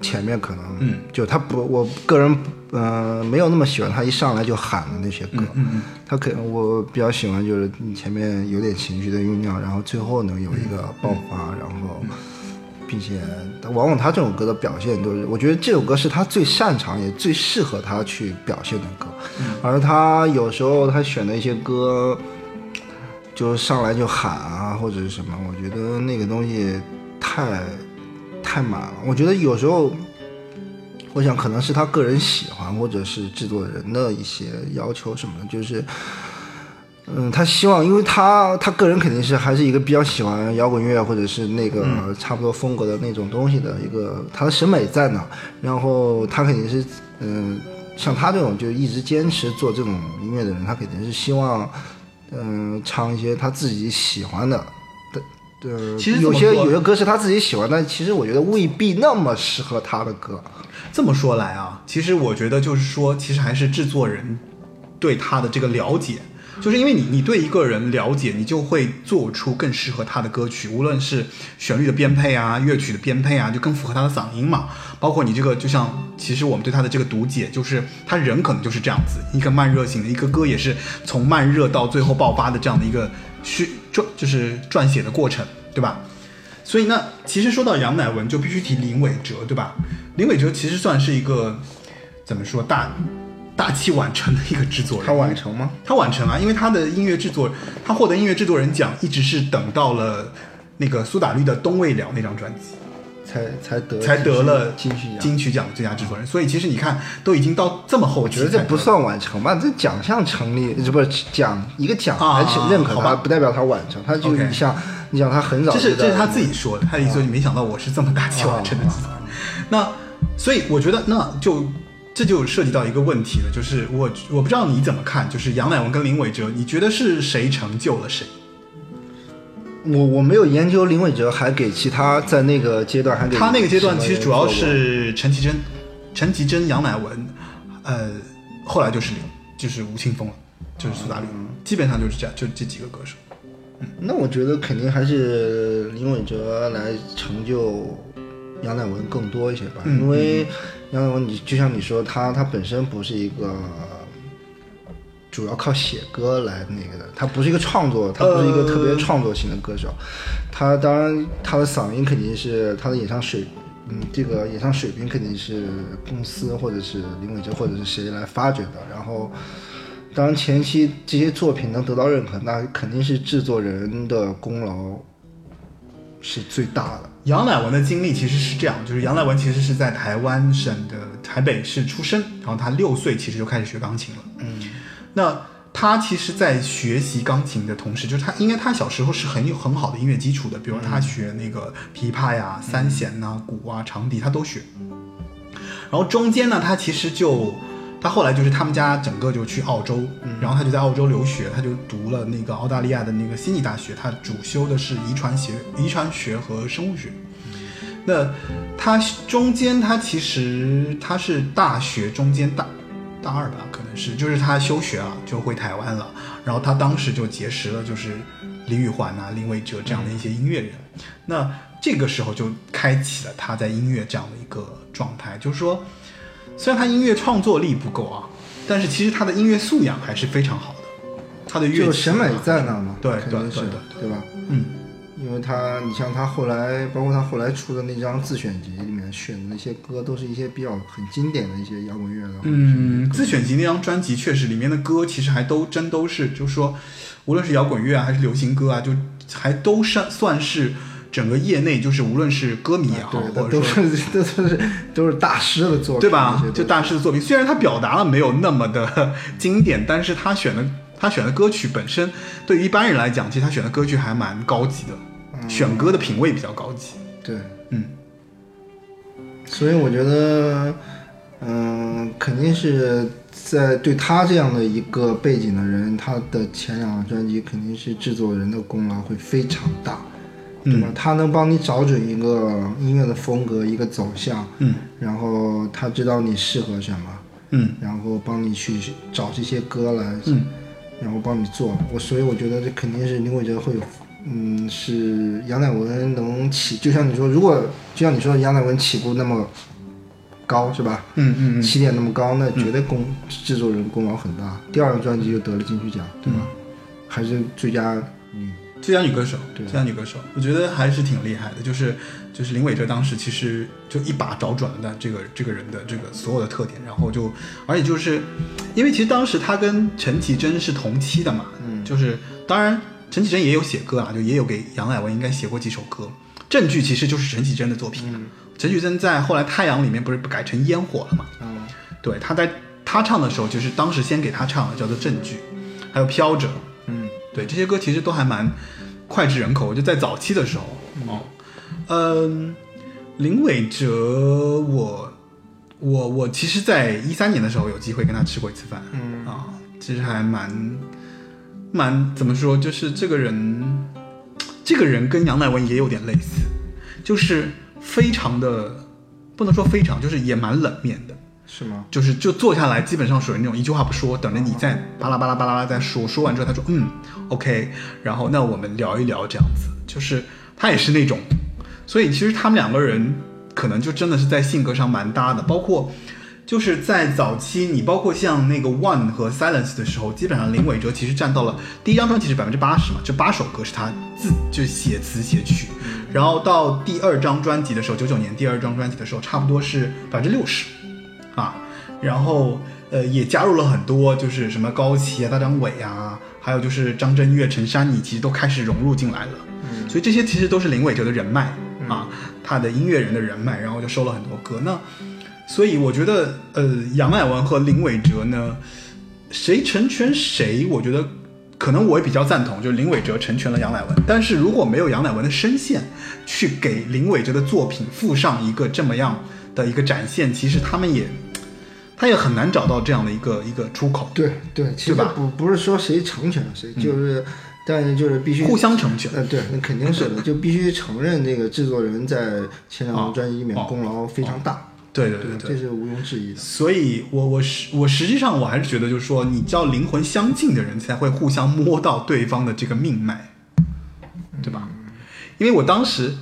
前面可能，
嗯，
就他不，我个人呃没有那么喜欢他一上来就喊的那些歌，
嗯嗯
他可我比较喜欢就是你前面有点情绪的酝酿，然后最后能有一个爆发，然后并且往往他这种歌的表现都是，我觉得这首歌是他最擅长也最适合他去表现的歌，而他有时候他选的一些歌。就上来就喊啊，或者是什么，我觉得那个东西太太满了。我觉得有时候，我想可能是他个人喜欢，或者是制作人的一些要求什么的，就是，嗯，他希望，因为他他个人肯定是还是一个比较喜欢摇滚乐或者是那个差不多风格的那种东西的一个，他的审美在那，然后他肯定是，嗯、像他这种就一直坚持做这种音乐的人，他肯定是希望。嗯，唱一些他自己喜欢的的，呃，
其实
有些有些歌是他自己喜欢，但其实我觉得未必那么适合他的歌。
这么说来啊，其实我觉得就是说，其实还是制作人对他的这个了解就是因为你你对一个人了解，你就会做出更适合他的歌曲，无论是旋律的编配啊、乐曲的编配啊，就更符合他的嗓音嘛。包括你这个，就像其实我们对他的这个读解，就是他人可能就是这样子，一个慢热型的，一个歌也是从慢热到最后爆发的这样的一个虚撰，就是撰写的过程，对吧？所以那其实说到杨乃文，就必须提林伟哲，对吧？林伟哲其实算是一个怎么说大大器晚成的一个制作人。
他晚成吗？
他晚成啊，因为他的音乐制作，他获得音乐制作人奖，一直是等到了那个苏打绿的《冬未了》那张专辑，
才才得
才得了
金曲奖。
金曲奖最佳制作人。所以其实你看，都已经到这么后
我觉得这不算晚成吧？这奖项成立，这不是奖一个奖
啊
来认可
好吧
他，不代表他晚成。他就你像你想他很早
这是这是他自己说的，他的意思就没想到我是这么大器晚成的制作人。那所以我觉得那就这就涉及到一个问题了，就是我我不知道你怎么看，就是杨乃文跟林伟哲，你觉得是谁成就了谁？
我我没有研究林伟哲，还给其他在那个阶段还给
他那个阶段其实主要是陈绮贞、陈绮贞、杨乃文，呃，后来就是林就是吴青峰了，就是苏打绿，基本上就是这样，就这几个歌手。
那我觉得肯定还是林伟哲来成就杨乃文更多一些吧，
嗯
因为杨乃文你就像你说，他他本身不是一个主要靠写歌来那个的，他不是一个创作，他不是一个特别创作型的歌手，他当然他的嗓音肯定是他的演唱水。嗯，这个演唱水平肯定是公司或者是林伟哲或者是谁来发掘的。然后，当然前期这些作品能得到认可，那肯定是制作人的功劳是最大的。
杨乃文的经历其实是这样，就是杨乃文其实是在台湾省的台北市出生，然后他六岁其实就开始学钢琴了。
嗯，
那他其实，在学习钢琴的同时，就是他应该他小时候是很有很好的音乐基础的，比如他学那个琵琶呀、三弦呐、鼓啊、长笛，他都学。然后中间呢，他其实就他后来就是他们家整个就去澳洲，然后他就在澳洲留学，他就读了那个澳大利亚的那个悉尼大学，他主修的是遗传学、遗传学和生物学。那他中间他其实他是大学中间大大二吧，可能是就是他休学了，就回台湾了。然后他当时就结识了就是李宇环啊、林伟哲这样的一些音乐人。那这个时候就开启了他在音乐这样的一个状态，就是说，虽然他音乐创作力不够啊，但是其实他的音乐素养还是非常好的。他的乐器
就审美
啊
在那嘛，
对
肯定是
对对对
对吧？
嗯，
因为他，你像他后来，包括他后来出的那张自选集里面选的那些歌，都是一些比较很经典的一些摇滚乐的。
嗯，自选集那张专辑确实里面的歌其实还都真都是，就是说，无论是摇滚乐啊还是流行歌啊，就还都算算是整个业内就是无论是歌迷也好，
对，都
或者说
是都是 (laughs) 都是大师的作品，
对吧？就大师的作品，虽然他表达了没有那么的 (laughs) 经典，但是他选的他选的歌曲本身，对于一般人来讲，其实他选的歌曲还蛮高级的，选歌的品味比较高级。
对，
嗯，
所以我觉得，嗯，肯定是在对他这样的一个背景的人，他的前两张专辑肯定是制作人的功劳会非常大，对吧？他能帮你找准一个音乐的风格、一个走向，
嗯
然后他知道你适合什么，
嗯
然后帮你去找这些歌来，
嗯
然后帮你做。我所以我觉得这肯定是林伟哲会有，嗯，是杨乃文能起，就像你说，如果就像你说杨乃文起步那么高是吧？
嗯嗯嗯，
起点那么高，那绝对功、制作人功劳很大。第二张专辑就得了金曲奖，对吧？还是最佳女，
最佳女歌手，
对
最佳女歌手，我觉得还是挺厉害的。就是就是林伟哲当时其实就一把找准了的这个这个人的这个所有的特点，然后就而且就是因为其实当时他跟陈绮贞是同期的嘛，
嗯
就是当然陈绮贞也有写歌啊，就也有给杨乃文应该写过几首歌。证据其实就是陈绮贞的作品，
嗯
陈绮贞在后来《太阳》里面不是改成烟火了嘛？
嗯
对，他在他唱的时候，就是当时先给他唱的叫做《证据》，还有《飘着》，
嗯
对，这些歌其实都还蛮脍炙人口，就在早期的时候哦。嗯，林伟哲，我我我其实，在一三年的时候有机会跟他吃过一次饭，
嗯
啊，其实还蛮蛮怎么说，就是这个人，这个人跟杨乃文也有点类似，就是非常的不能说非常，就是也蛮冷面的。
是吗？
就是就坐下来，基本上属于那种一句话不说，等着你再巴拉巴拉巴拉再说。说完之后，他说嗯，OK，然后那我们聊一聊这样子。就是他也是那种，所以其实他们两个人可能就真的是在性格上蛮搭的。包括就是在早期，你包括像那个 One 和 Silence 的时候，基本上林伟哲其实占到了第一张专辑是百分之八十嘛，这八首歌是他自就写词写曲。然后到第二张专辑的时候，九九年第二张专辑的时候，差不多是百分之六十。啊，然后呃也加入了很多，就是什么高旗啊、大张伟啊，还有就是张震岳、陈珊妮，其实都开始融入进来了。
嗯
所以这些其实都是林伟哲的人脉啊，他的音乐人的人脉，然后就收了很多歌。那所以我觉得，呃，杨乃文和林伟哲呢，谁成全谁，我觉得可能我也比较赞同，就是林伟哲成全了杨乃文。但是如果没有杨乃文的声线，去给林伟哲的作品附上一个这么样的一个展现，其实他们也他也很难找到这样的一个一个出口，
对对，其实
对吧？
不不是说谁成全了谁，就是，但是就是必须
互相成全。
呃，对，那肯定是的，(laughs) 就必须承认这个制作人在前两张专辑里面
哦
功劳非常大，
对对对对。
这是毋庸置疑的。
所以我我实我实际上我还是觉得，就是说，你只要灵魂相近的人，才会互相摸到对方的这个命脉，对吧？因为我当时，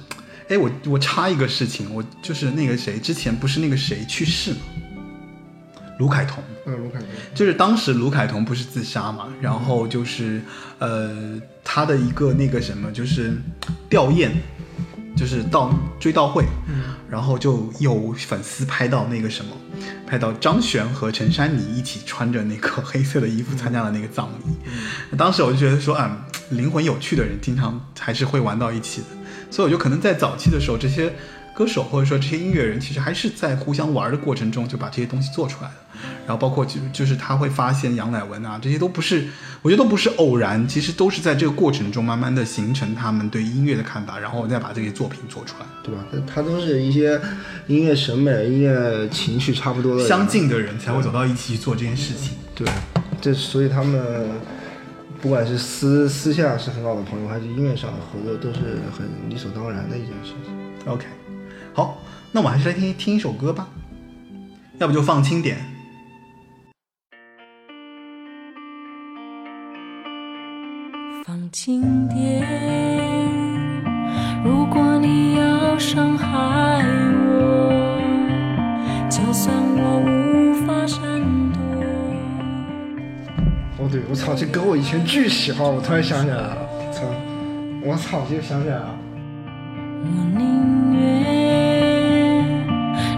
哎，我我插一个事情，我就是那个谁，之前不是那个谁去世嘛，卢凯彤，
嗯，卢凯彤，
就是当时卢凯彤不是自杀嘛，然后就是呃他的一个那个什么，就是吊唁，就是到追悼会，嗯。然后就有粉丝拍到那个什么，拍到张悬和陈珊妮一起穿着那个黑色的衣服参加了那个葬礼。当时我就觉得说，嗯，灵魂有趣的人经常还是会玩到一起的，所以我就可能在早期的时候，这些歌手或者说这些音乐人，其实还是在互相玩的过程中就把这些东西做出来了。然后包括就就是他会发现杨乃文啊，这些都不是，我觉得都不是偶然，其实都是在这个过程中慢慢的形成他们对音乐的看法，然后再把这些作品做出来。
对吧？他他都是一些音乐审美、音乐情绪差不多的
相近的人才会走到一起去做这件事情。
对，这所以他们不管是私私下是很好的朋友，还是音乐上的合作，都是很理所当然的一件事情。
OK，好，那我们还是来听听一首歌吧，要不就放轻点。
放轻点。如果你要伤害我，就算我无法闪躲。
哦，对，我操，这歌我以前巨喜欢，我突然想起来了，操，我操，就想起来了。
我宁愿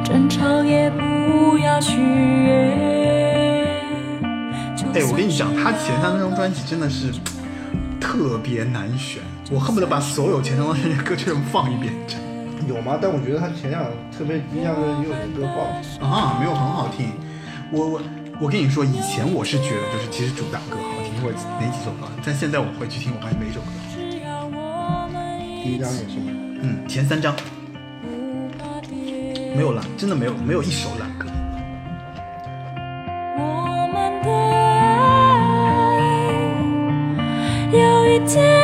争吵也不要取悦。
哎，我跟你讲，他前三张专辑真的是特别难选，我恨不得把所有前三张专辑的歌全部放一遍。真
有吗？但我觉得他前两特别印象深有首歌爆了。
啊，没有很好听。我我我跟你说，以前我是觉得就是其实主打歌好听，或者哪几首歌，但现在我回去听，我发现每一首歌都好。
只要我们
第一张也是吗？
嗯，前三张没有烂，真的没有没有一首烂歌。见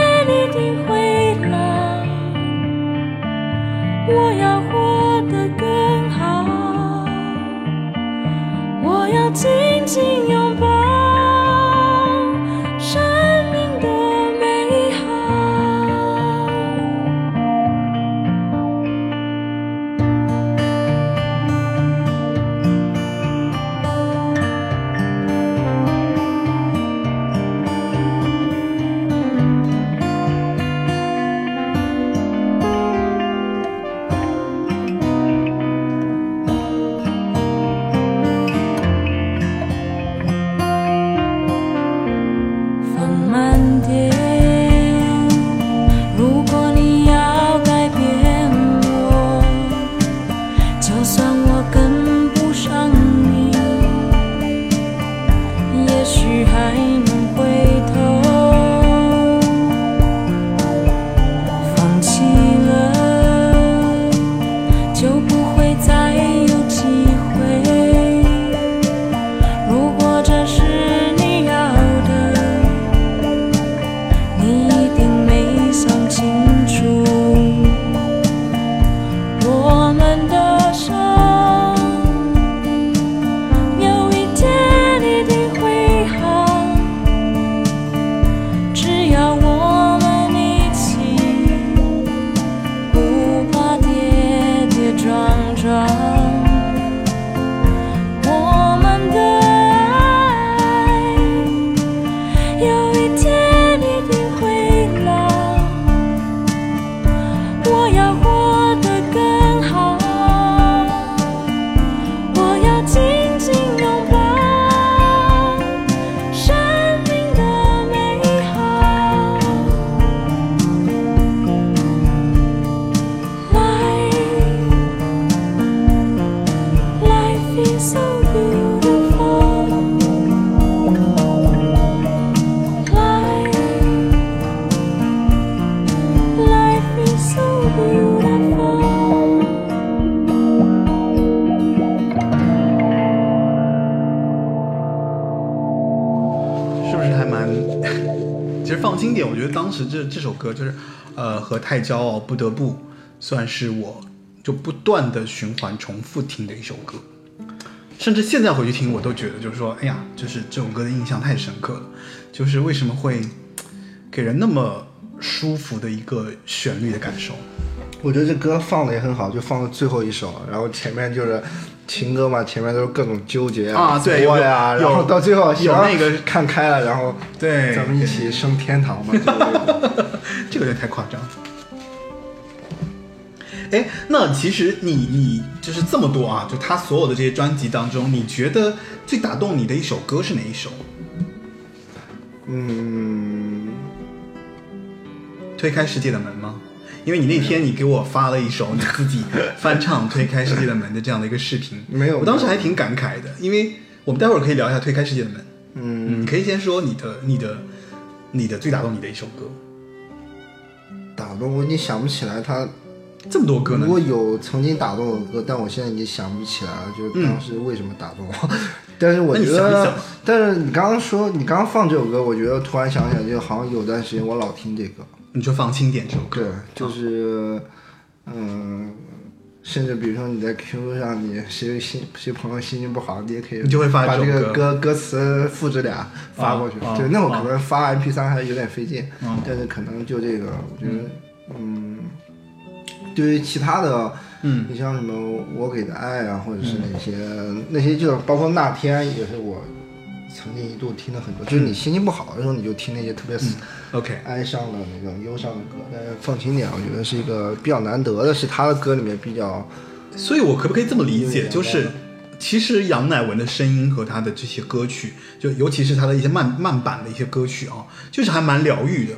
和太骄傲不得不算是我就不断的循环重复听的一首歌，甚至现在回去听，我都觉得就是说，哎呀，就是这首歌的印象太深刻了，就是为什么会给人那么舒服的一个旋律的感受。
我觉得这歌放的也很好，就放到最后一首，然后前面就是情歌嘛，前面都是各种纠结
啊对
作呀，
有有
然后到最后行
有那个
看开了，然后
对
咱们一起升天堂嘛，(laughs)
有点太夸张。哎，那其实你你就是这么多啊，就他所有的这些专辑当中，你觉得最打动你的一首歌是哪一首？
嗯，
推开世界的门吗？因为你那天你给我发了一首你自己翻唱《推开世界的门》的这样的一个视频，
没有
我当时还挺感慨的，因为我们待会儿可以聊一下《推开世界的门》。
嗯
嗯，你可以先说你的、你的、你的最打动你的一首歌，
打动我已经想不起来他。
这么多歌呢
如？果有曾经打动我的歌，但我现在已经想不起来了，就是当时为什么打动我。(laughs) 但是我觉得，
想想
但是你刚刚说，你刚刚放这首歌，我觉得突然想起来，就好像有段时间我老听这个。
你就放轻点这首歌。
对，就是，嗯，甚至比如说你在 QQ 上，你谁心谁朋友心情不好，你也可以
你就会发
把
这
个歌歌词复制俩发过去。对，那会儿
啊
可能发 MP 3还有点费劲，
嗯
但是可能就这个，我觉得，嗯，对于其他的，
嗯
你像什么我给的爱啊，或者是那些、那些，就是包括那天也是我曾经一度听了很多，就是你心情不好的时候，你就听那些特别死。
OK，
哀伤的那种忧伤的歌，但是放轻点，我觉得是一个比较难得的，是他的歌里面比较
所以我可不可以这么理解，就是其实杨乃文的声音和他的这些歌曲，就尤其是他的一些慢慢版的一些歌曲啊，就是还蛮疗愈的，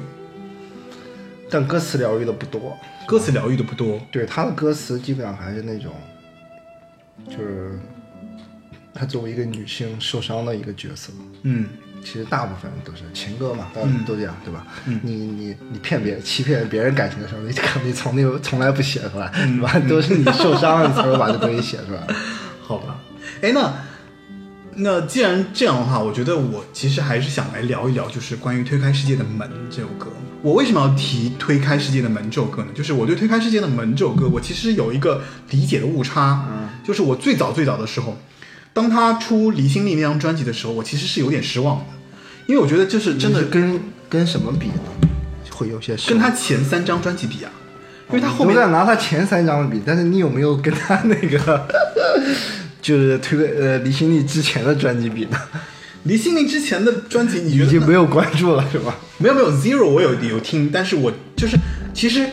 但歌词疗愈的不多。
歌词疗愈的不多。
对他的歌词基本上还是那种，就是她作为一个女性受伤的一个角色，
嗯，
其实大部分都是情歌嘛，大家
嗯
都这样，对吧？你你你骗别人、欺骗别人感情的时候，你可能你从那从来不写出来，对吧？都是你受伤了，你才会把这东西写出来。(laughs)
好吧。哎，那那既然这样的话，我觉得我其实还是想来聊一聊，就是关于《推开世界的门》这首歌。我为什么要提《推开世界的门》这首歌呢？就是我对《推开世界的门》这首歌，我其实有一个理解的误差，就是我最早最早的时候，当他出《离心力》那张专辑的时候，我其实是有点失望的，因为我觉得就是真的
是跟跟什么比呢？会有些
跟他前三张专辑比啊，因为他后面
都在拿他前三张比，但是你有没有跟他那个 (laughs) 就是推个呃离心力之前的专辑比呢？
离心力之前的专辑，你觉得
已经没有关注了是吧？
没有没有 Zero 我有有听，但是我就是其实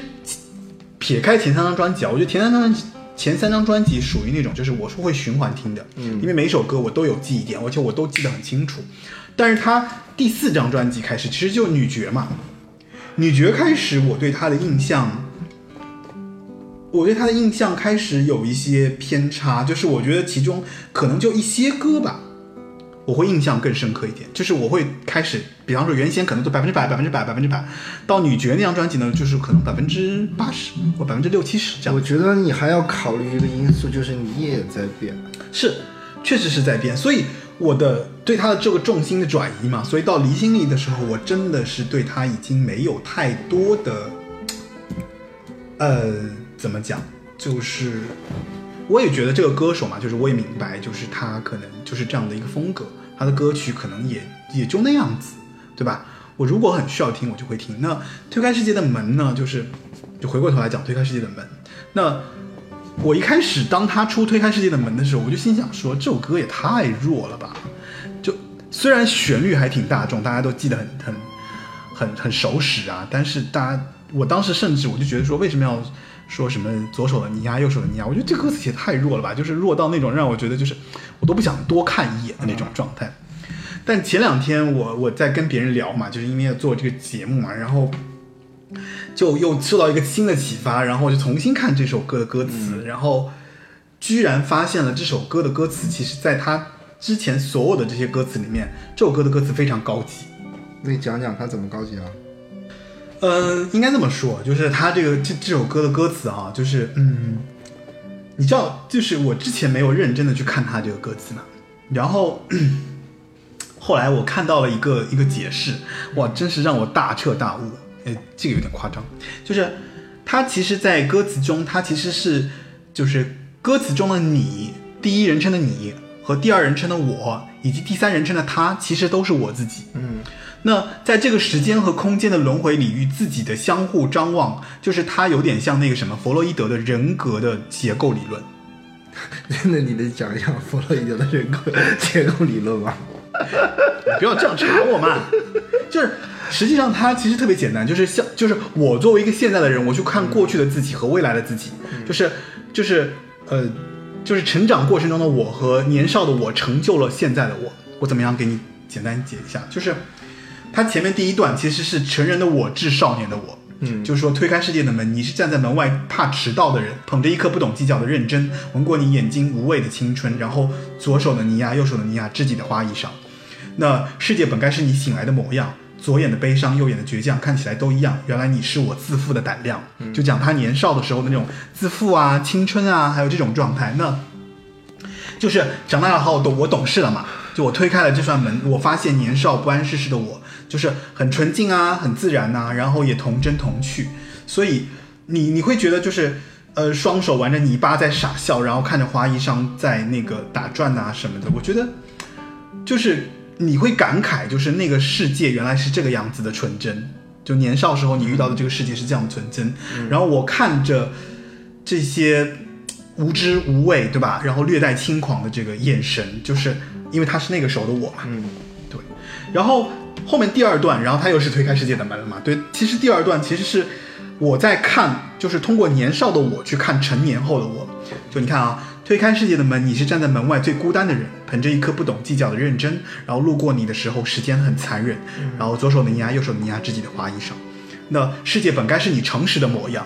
撇开前三张专辑啊，我觉得前三张专辑前三张专辑属于那种就是我是会循环听的，嗯，因为每首歌我都有记忆点，而且我都记得很清楚。但是他第四张专辑开始，其实就女爵嘛，女爵开始我对她的印象。我对她的印象开始有一些偏差，就是我觉得其中可能就一些歌吧，我会印象更深刻一点，就是我会开始，比方说原先可能都百分之百、百分之百、百分之百，到女爵那张专辑呢，就是可能百分之八十或百分之六七十这样
我。觉得你还要考虑一个因素，就是你也在变。
是，确实是在变，所以我的对他的这个重心的转移嘛，所以到离心力的时候，我真的是对他已经没有太多的，呃，怎么讲，就是我也觉得这个歌手嘛，就是我也明白，就是他可能就是这样的一个风格，他的歌曲可能也也就那样子，对吧？我如果很需要听，我就会听。那推开世界的门呢，就是就回过头来讲推开世界的门，那。我一开始当他出《推开世界的门》的时候，我就心想说，这首歌也太弱了吧！就虽然旋律还挺大众，大家都记得很很很很熟识啊，但是大家，我当时甚至我就觉得说，为什么要说什么左手的你呀，右手的你呀？我觉得这歌词写得太弱了吧，就是弱到那种让我觉得就是我都不想多看一眼的那种状态。但前两天我我在跟别人聊嘛，就是因为要做这个节目嘛，然后就又受到一个新的启发，然后我就重新看这首歌的歌词，然后居然发现了这首歌的歌词，其实在他之前所有的这些歌词里面，这首歌的歌词非常高级。
那你讲讲它怎么高级啊？
呃，应该这么说，就是他这个这这首歌的歌词啊，就是嗯，你知道，就是我之前没有认真的去看他这个歌词嘛，然后 (clears throat) 后来我看到了一个一个解释，哇，真是让我大彻大悟。呃，这个有点夸张，就是他其实，在歌词中，他其实是就是歌词中的你，第一人称的你和第二人称的我，以及第三人称的他，其实都是我自己。
嗯，
那在这个时间和空间的轮回里，与自己的相互张望，就是它有点像那个什么弗洛伊德的人格的结构理论。(laughs)
那你得讲一讲弗洛伊德的人格结构理论吗？(laughs)
你不要这样查我嘛，(laughs) 就是实际上它其实特别简单，就是像就是我作为一个现在的人，我去看过去的自己和未来的自己，就是就是呃就是成长过程中的我和年少的我成就了现在的我。我怎么样给你简单解一下？就是它前面第一段其实是成人的我致少年的我。
嗯
就是说推开世界的门，你是站在门外怕迟到的人，捧着一颗不懂计较的认真，闻过你眼睛无畏的青春，然后左手的泥呀，右手的泥呀，知己的花衣裳。那世界本该是你醒来的模样，左眼的悲伤，右眼的倔强，看起来都一样。原来你是我自负的胆量。就讲他年少的时候的那种自负啊、青春啊，还有这种状态。那就是长大了后，懂我懂事了嘛。就我推开了这扇门，我发现年少不谙世事的我，就是很纯净啊，很自然呐、然后也童真童趣。所以你你会觉得就是呃，双手玩着泥巴在傻笑，然后看着花衣裳在那个打转呐、什么的。我觉得就是你会感慨，就是那个世界原来是这个样子的纯真。就年少时候你遇到的这个世界是这样的纯真，然后我看着这些无知无畏，对吧？然后略带轻狂的这个眼神，就是因为他是那个时候的我嘛，
嗯，
对。然后后面第二段，然后他又是推开世界的门了嘛，对。其实第二段其实是我在看，就是通过年少的我去看成年后的我，就你看啊，推开世界的门，你是站在门外最孤单的人，捧着一颗不懂计较的认真，然后路过你的时候，时间很残忍，然后左手的泥压，右手的泥压，知己的花衣裳。那世界本该是你诚实的模样，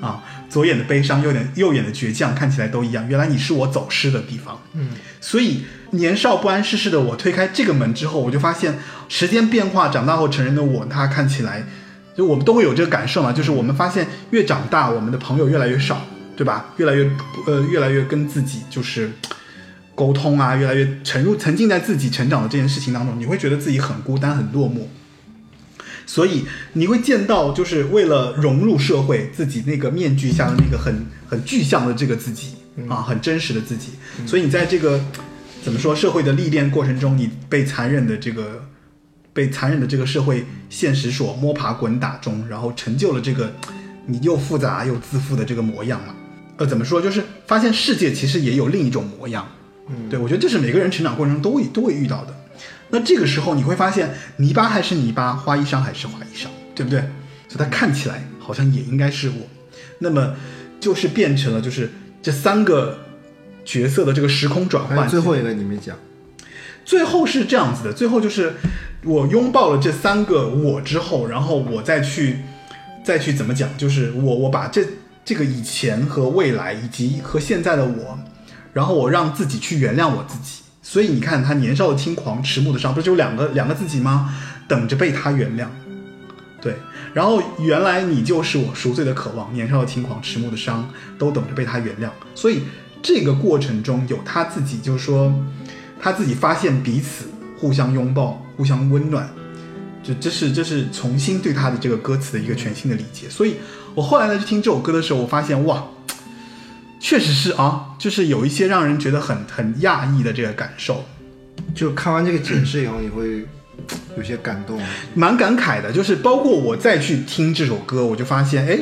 啊，左眼的悲伤，右眼右眼的倔强，看起来都一样。原来你是我走失的地方。
嗯，
所以年少不谙世事的我推开这个门之后，我就发现时间变化，长大后成人的我，他看起来，就我们都会有这个感受嘛，就是我们发现越长大，我们的朋友越来越少，对吧？越来越呃，越来越跟自己就是。沟通啊，越来越沉入沉浸在自己成长的这件事情当中，你会觉得自己很孤单、很落寞。所以你会见到，就是为了融入社会，自己那个面具下的那个很很具象的这个自己啊，很真实的自己。所以你在这个怎么说社会的历练过程中，你被残忍的这个被残忍的这个社会现实所摸爬滚打中，然后成就了这个你又复杂又自负的这个模样嘛。呃，怎么说？就是发现世界其实也有另一种模样。
嗯
对我觉得这是每个人成长过程中都会都会遇到的。那这个时候你会发现，泥巴还是泥巴，花衣裳还是花衣裳，对不对？所以它看起来好像也应该是我。那么就是变成了就是这三个角色的这个时空转换。
最后一个你没讲，
最后是这样子的，最后就是我拥抱了这三个我之后，然后我再去再去怎么讲，就是我我把这这个以前和未来以及和现在的我，然后我让自己去原谅我自己。所以你看他年少的轻狂，迟暮的伤，不是就两个两个自己吗？等着被他原谅。对，然后原来你就是我赎罪的渴望，年少的轻狂，迟暮的伤，都等着被他原谅。所以这个过程中有他自己，就是说他自己发现彼此互相拥抱、互相温暖，就这是这是重新对他的这个歌词的一个全新的理解。所以我后来呢去听这首歌的时候，我发现哇，确实是啊，就是有一些让人觉得很很讶异的这个感受。
就看完这个解释以后，你会 (tsk) 有些感动。
蛮感慨的，就是包括我再去听这首歌，我就发现，哎，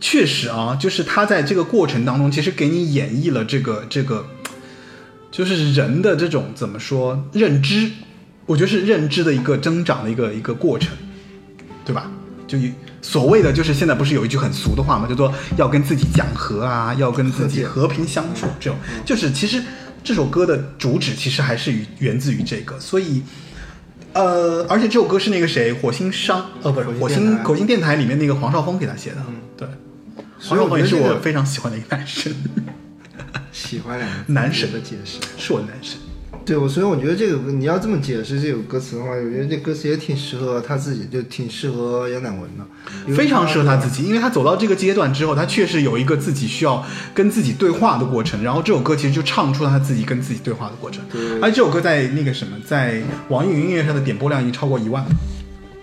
确实啊，就是他在这个过程当中，其实给你演绎了这个这个，就是人的这种怎么说认知，我觉得是认知的一个增长的一个一个过程，对吧？就以所谓的就是现在不是有一句很俗的话嘛，叫做要跟自己讲和啊，要跟自己和平相处，这种就是其实这首歌的主旨其实还是与源自于这个，所以。呃，而且这首歌是那个谁，火星商，呃，不是火
火星
火星电台里面那个黄少峰给他写的，对，黄少峰也是
我
非常喜欢的一个男生。
喜欢两个 (laughs)
男神
的解释。
是我的男神。
对，我所以我觉得这个你要这么解释这首歌词的话，我觉得这歌词也挺适合他自己，就挺适合杨乃文的，
非常适合他自己，因为他走到这个阶段之后，他确实有一个自己需要跟自己对话的过程。然后这首歌其实就唱出了他自己跟自己对话的过程。
对
而且这首歌在那个什么，在网易云音乐上的点播量已经超过一万，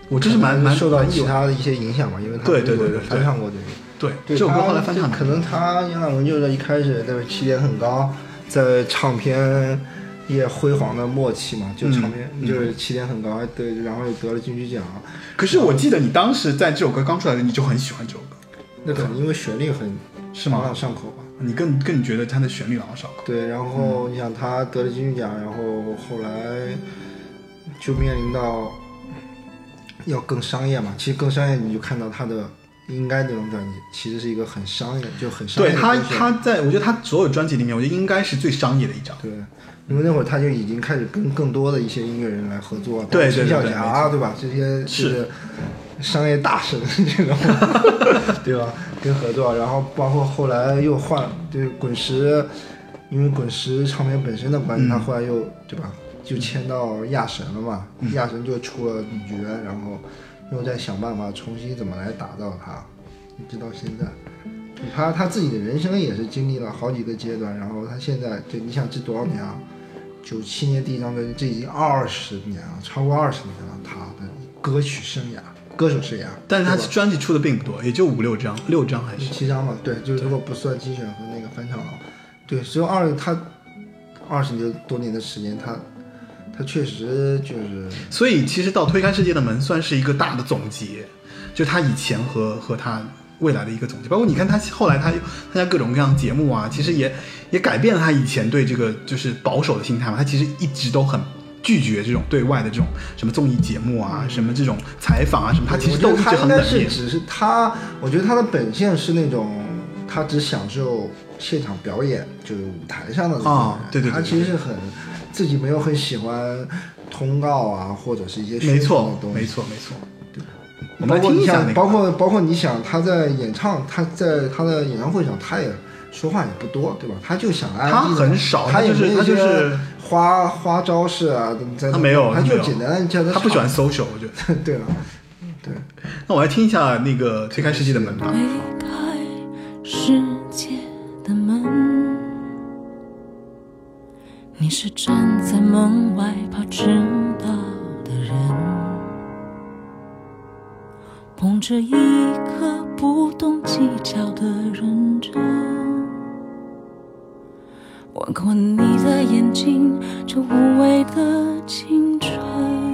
我这是蛮蛮
受到。其他的一些影响嘛，因为他
对对对对对
翻唱过这个。
对，
对
这首歌后来翻唱
可能他杨乃文就是一开始那个起点很高，在唱片业辉煌的末期嘛，就场面、
嗯
就是起点很高，还得然后又得了金曲奖，
可是我记得你当时在这首歌刚出来的时候，你就很喜欢这首歌，
那可能因为旋律很
是吗
朗朗上口吧。
你更更觉得它的旋律朗朗上口。
对，然后你想他得了金曲奖，然后后来就面临到要更商业嘛。其实更商业，你就看到他的应该这种专辑，其实是一个很商业，就很商业
对他，他在我觉得他所有专辑里面，我觉得应该是最商业的一张。
对，因为那会儿他就已经开始跟更多的一些音乐人来合作，
对对
包括陈小霞，对吧？这些就是商业大神这种，(laughs) 对吧？跟合作，然后包括后来又换，对滚石，因为滚石唱片本身的关系，
嗯
他后来又对吧？就签到亚神了嘛，
嗯
亚神就出了女爵，然后又在想办法重新怎么来打造它，一直到现在。他他自己的人生也是经历了好几个阶段，然后他现在对你想这多少年啊？九七年第一张专辑，这已经二十年了，超过二十年了。他的歌曲生涯、歌手生涯，
但是他专辑出的并不多，也就五六张，六张还是。
七张吧，对，就是如果不算精选和那个翻唱的话，对，只有二他二十年多年的时间，他他确实就是
所以其实到推开世界的门算是一个大的总结，就他以前和和他未来的一个总结。包括你看他后来他参加各种各样的节目啊，其实也也改变了他以前对这个就是保守的心态嘛。他其实一直都很拒绝这种对外的这种什么综艺节目啊，什么这种采访啊什么，他其实都一直很冷。
是只是他，我觉得他的本性是那种他只享受现场表演，就是舞台上的那种人。
啊对对对
他其实是很自己没有很喜欢通告啊，或者是一些
没错，没错，没错。我们听一下那个，
包括包括你想他在演唱，他在他的演唱会上，他也说话也不多，对吧？他就想安
他
静地
很少
他
就是他就是
花花招式啊，在
他没有
他就简单地叫他
他不喜欢
唱
social，我觉得。(laughs)
对了，对。
那我来听一下那个推开世界的门吧。
推开世界的门，你是站在门外怕迟到的人，捧着一颗不懂计较的认真，吻过你的眼睛，这无畏的青春。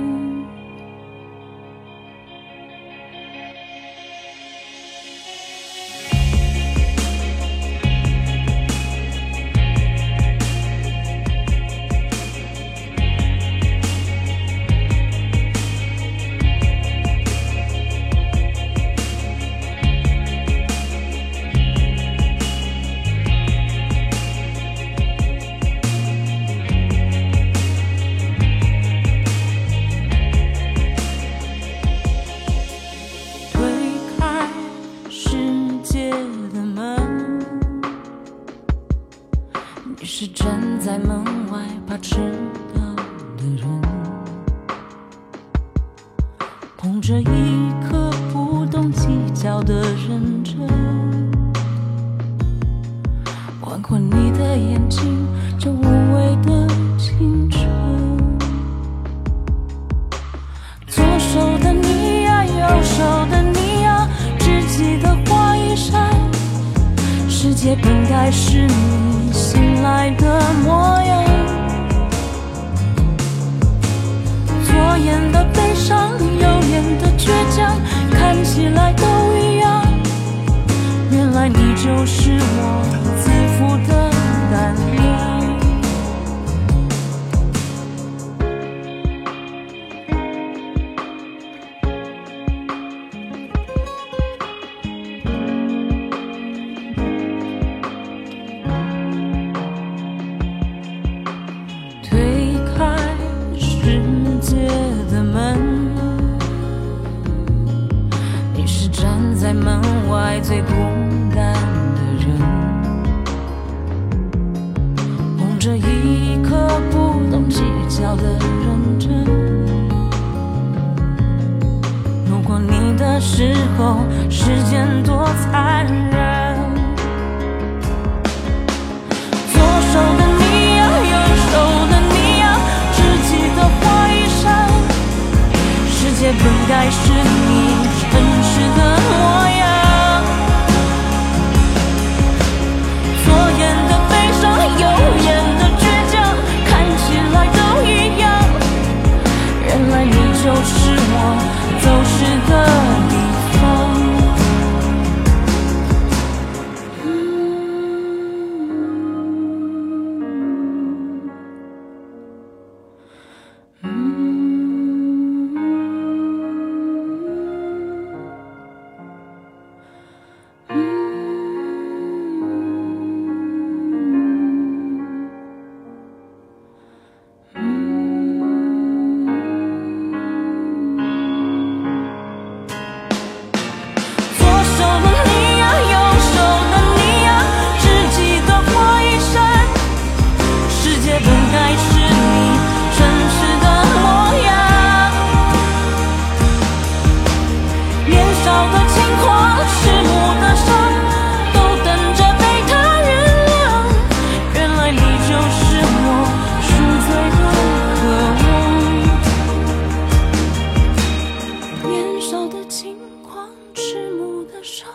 迟暮的伤，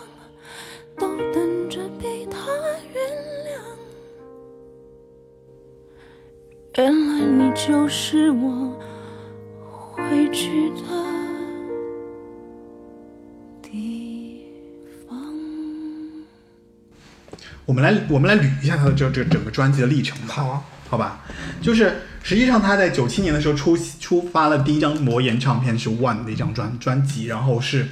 都等着被他原谅。原来你就是我回去的地方。
我们来我们来捋一下他的这这整个专辑的历程吧。
好啊，
好吧，就是实际上他在九七年的时候出出发了第一张魔岩唱片是 One 的一张专专辑，然后是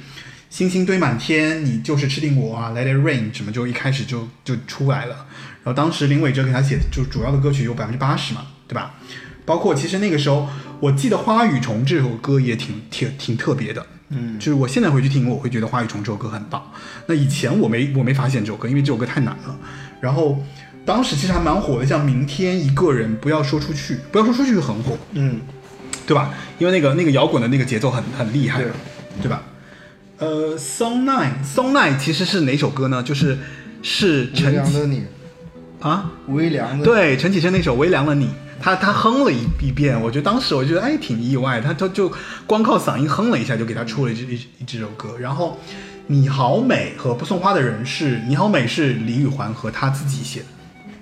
星星堆满天，你就是吃定我啊，Let It Rain 什么就一开始就就出来了。然后当时林伟哲给他写的就主要的歌曲有百分之八十嘛，对吧？包括其实那个时候，我记得《花与虫》这首歌也挺挺挺特别的，嗯，就是我现在回去听，我会觉得《花与虫》这首歌很棒。那以前我没我没发现这首歌，因为这首歌太难了。然后当时其实还蛮火的，像《明天一个人不要说出去》，不要说出去很火，
嗯，
对吧？因为那个那个摇滚的那个节奏很很厉害，
对
对吧？呃，Song Nine，Song Nine 其实是哪首歌呢？就是是
微
陈
凉的你，
啊，
微凉的，，
对，陈绮贞那首《微凉的你》，他他哼了一一遍，我觉得当时我觉得哎挺意外，他他就光靠嗓音哼了一下就给他出了这一一这首歌。然后《你好美》和《不送花的人》是《你好美》是李宇环和他自己写的。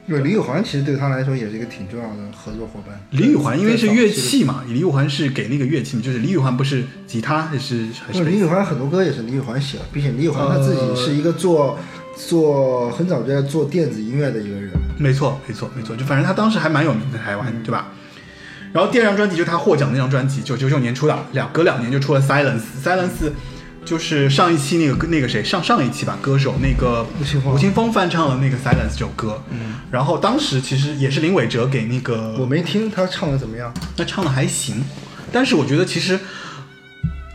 对，李宇环其实对他来说也是一个挺重要的合作伙伴。
李宇环因为是乐器嘛，李宇环是给那个乐器，就是李宇环不是吉他还是还是
不是李宇环很多歌也是李宇环写的，并且李宇环他自己是一个做、做很早就在做电子音乐的一个人。
没错，没错，没错，就反正他当时还蛮有名的，台湾，对吧？然后第二张专辑就是他获奖那张专辑，就九九年出的，两隔两年就出了《Silence》，《Silence》就是上一期那个那个谁上上一期吧，歌手那个
吴青峰。
吴青峰翻唱了那个《Silence》这首歌，嗯，然后当时其实也是林伟哲给那个
我没听他唱的怎么样，
那唱的还行，但是我觉得其实，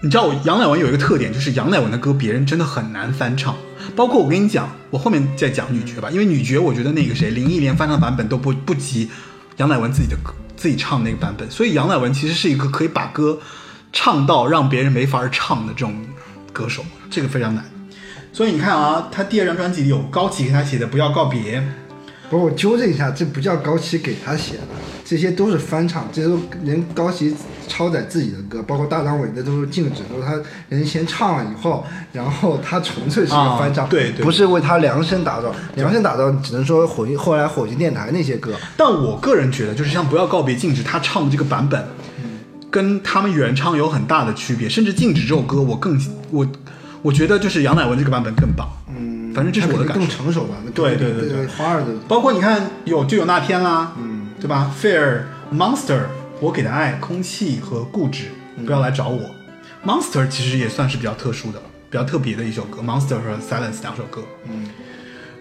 你知道我杨乃文有一个特点，就是杨乃文的歌别人真的很难翻唱。包括我跟你讲，我后面再讲女爵吧，因为女爵我觉得那个谁林忆莲翻唱版本都不不及杨乃文自己的歌自己唱那个版本，所以杨乃文其实是一个可以把歌唱到让别人没法唱的这种歌手，这个非常难。所以你看啊，他第二张专辑里有高旗给他写的《不要告别》，
不是我纠正一下，这不叫高旗给他写的，这些都是翻唱，这些都人高旗超载自己的歌，包括大张伟的都是禁止，都是他人先唱了以后，然后他纯粹是一个翻唱，
啊对对
不是为他量身打造，量身打造只能说火星后来火星电台那些歌，
但我个人觉得，就是像《不要告别禁止》，他唱的这个版本，跟他们原唱有很大的区别。甚至《禁止》这首歌，我更我我觉得就是杨乃文这个版本更棒。
嗯，
反正这是我的感受
更成熟吧？那
对对对对
花儿的
包括你看有就有那天啦，嗯，对吧？Fair Monster，我给的爱，空气和固执，不要来找我。Monster 其实也算是比较特殊的、比较特别的一首歌，Monster 和 Silence 两首歌。
嗯，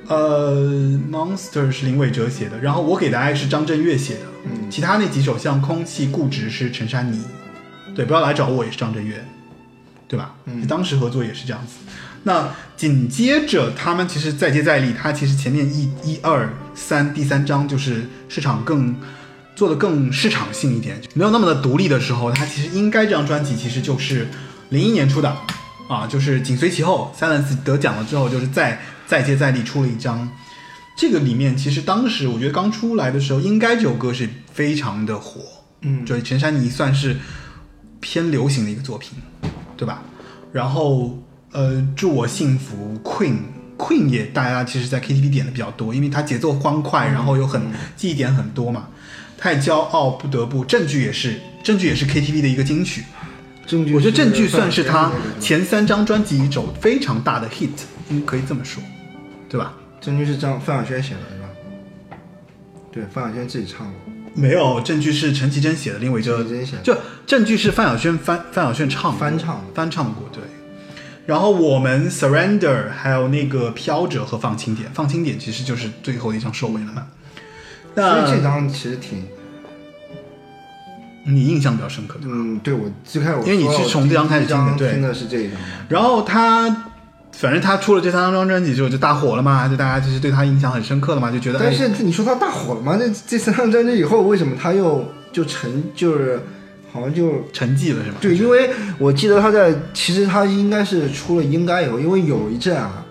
呃，Monster 是林伟哲写的，然后我给的爱是张震岳写的，
嗯
其他那几首像空气、固执是陈珊妮，对，不要来找我也是张震岳，对吧？嗯，当时合作也是这样子。那紧接着他们其实再接再厉，他其实前面一一二三第三章就是市场更做的更市场性一点，没有那么的独立的时候，他其实应该这张专辑其实就是零一年出的啊，就是紧随其后，Silence 得奖了之后，就是再再接再厉出了一张。这个里面其实当时我觉得刚出来的时候，应该这首歌是非常的火，
嗯
就是陈珊妮算是偏流行的一个作品，对吧？然后呃，祝我幸福，Queen。Queen 也大家其实在 KTV 点的比较多，因为它节奏欢快，然后又很记忆点很多嘛。太骄傲，不得不。证据也是，证据也是 KTV 的一个金曲。
证据
我觉得证据算是他
前
前三张专辑一首非常大的 hit，应可以这么说，对吧？
证据是张范晓萱写的是吧？对，范晓萱自己唱过。
没有，证据是陈绮贞写的，林伟哲
陈写的
就证据是范晓萱翻范晓萱唱
翻唱
翻唱过，对。然后我们 Surrender 还有那个飘着和放轻点，放轻点其实就是最后一张收尾了嘛。
所
那
以这张其实挺，
你印象比较深刻的。
嗯，对我最开始
因为你是从这张开始听的对
第一张听的是这一张。
然后他，反正他出了这三张专辑之后就大火了嘛，就大家就是对他印象很深刻了嘛，就觉得
但
哎，
是你说他大火了吗？这这三张专辑以后，为什么他又就成就是好像就
沉寂了是吧？
对？因为我记得他在其实他应该是出了《应该》以后，因为有一阵啊，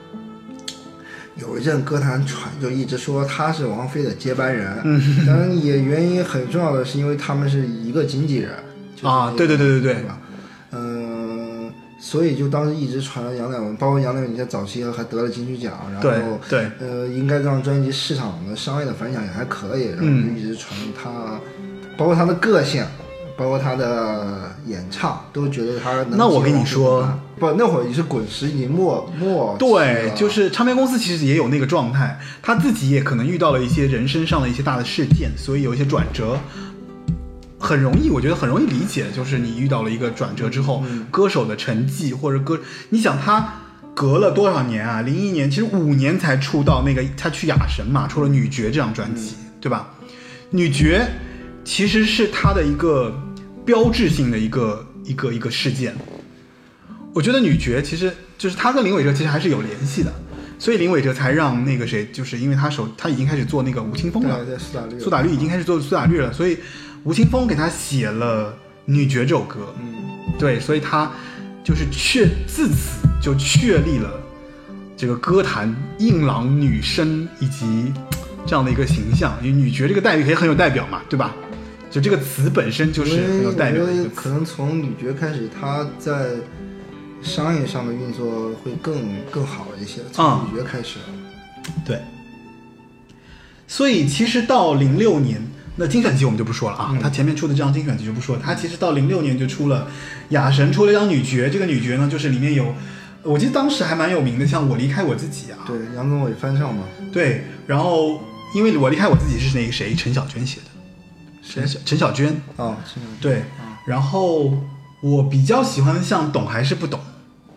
有一阵歌坛传就一直说他是王菲的接班人，嗯，当然也原因很重要的是因为他们是一个经纪人就是
啊对对对对对
对吧？嗯、所以就当时一直传杨乃文，包括杨乃文在早期还得了金曲奖，然后
对
呃，应该这张专辑市场的商业的反响也还可以，然后
嗯。
就一直传他，包括他的个性，包括他的演唱，都觉得他能
那我跟你说，
不，那会儿也是滚石已经末末期
对，就是唱片公司其实也有那个状态，他自己也可能遇到了一些人生上的一些大的事件，所以有一些转折，很容易，我觉得很容易理解，就是你遇到了一个转折之后，歌手的成绩或者歌，你想他隔了多少年啊？零一年，其实五年才出道那个，他去雅神嘛，出了《女爵》这张专辑，对吧？女爵其实是他的一个标志性的一个一个一个事件。我觉得女爵其实就是他跟林伟哲其实还是有联系的，所以林伟哲才让那个谁，就是因为他手他已经开始做那个吴青峰了，
苏打绿，
苏打绿已经开始做苏打绿了，所以吴青峰给他写了《女爵》这首歌，
嗯，
对，所以他就是确自此就确立了这个歌坛硬朗女声以及这样的一个形象。因为女爵这个待遇也很有代表嘛，对吧？就这个词本身就是很有代表的一个词。
可能从女爵开始，她在商业上的运作会更更好一些，从
啊
女爵开始。
对，所以其实到零六年，那精选集我们就不说了啊，他前面出的这张精选集就不说了。他其实到零六年就出了雅神出了一张女爵，这个女爵呢，就是里面有，我记得当时还蛮有名的，像我离开我自己啊，
对，杨宗纬翻唱嘛，
对，然后因为我离开我自己是那个谁陈小娟写的，陈小陈小娟，
啊，
对，然后我比较喜欢的像懂还是不懂，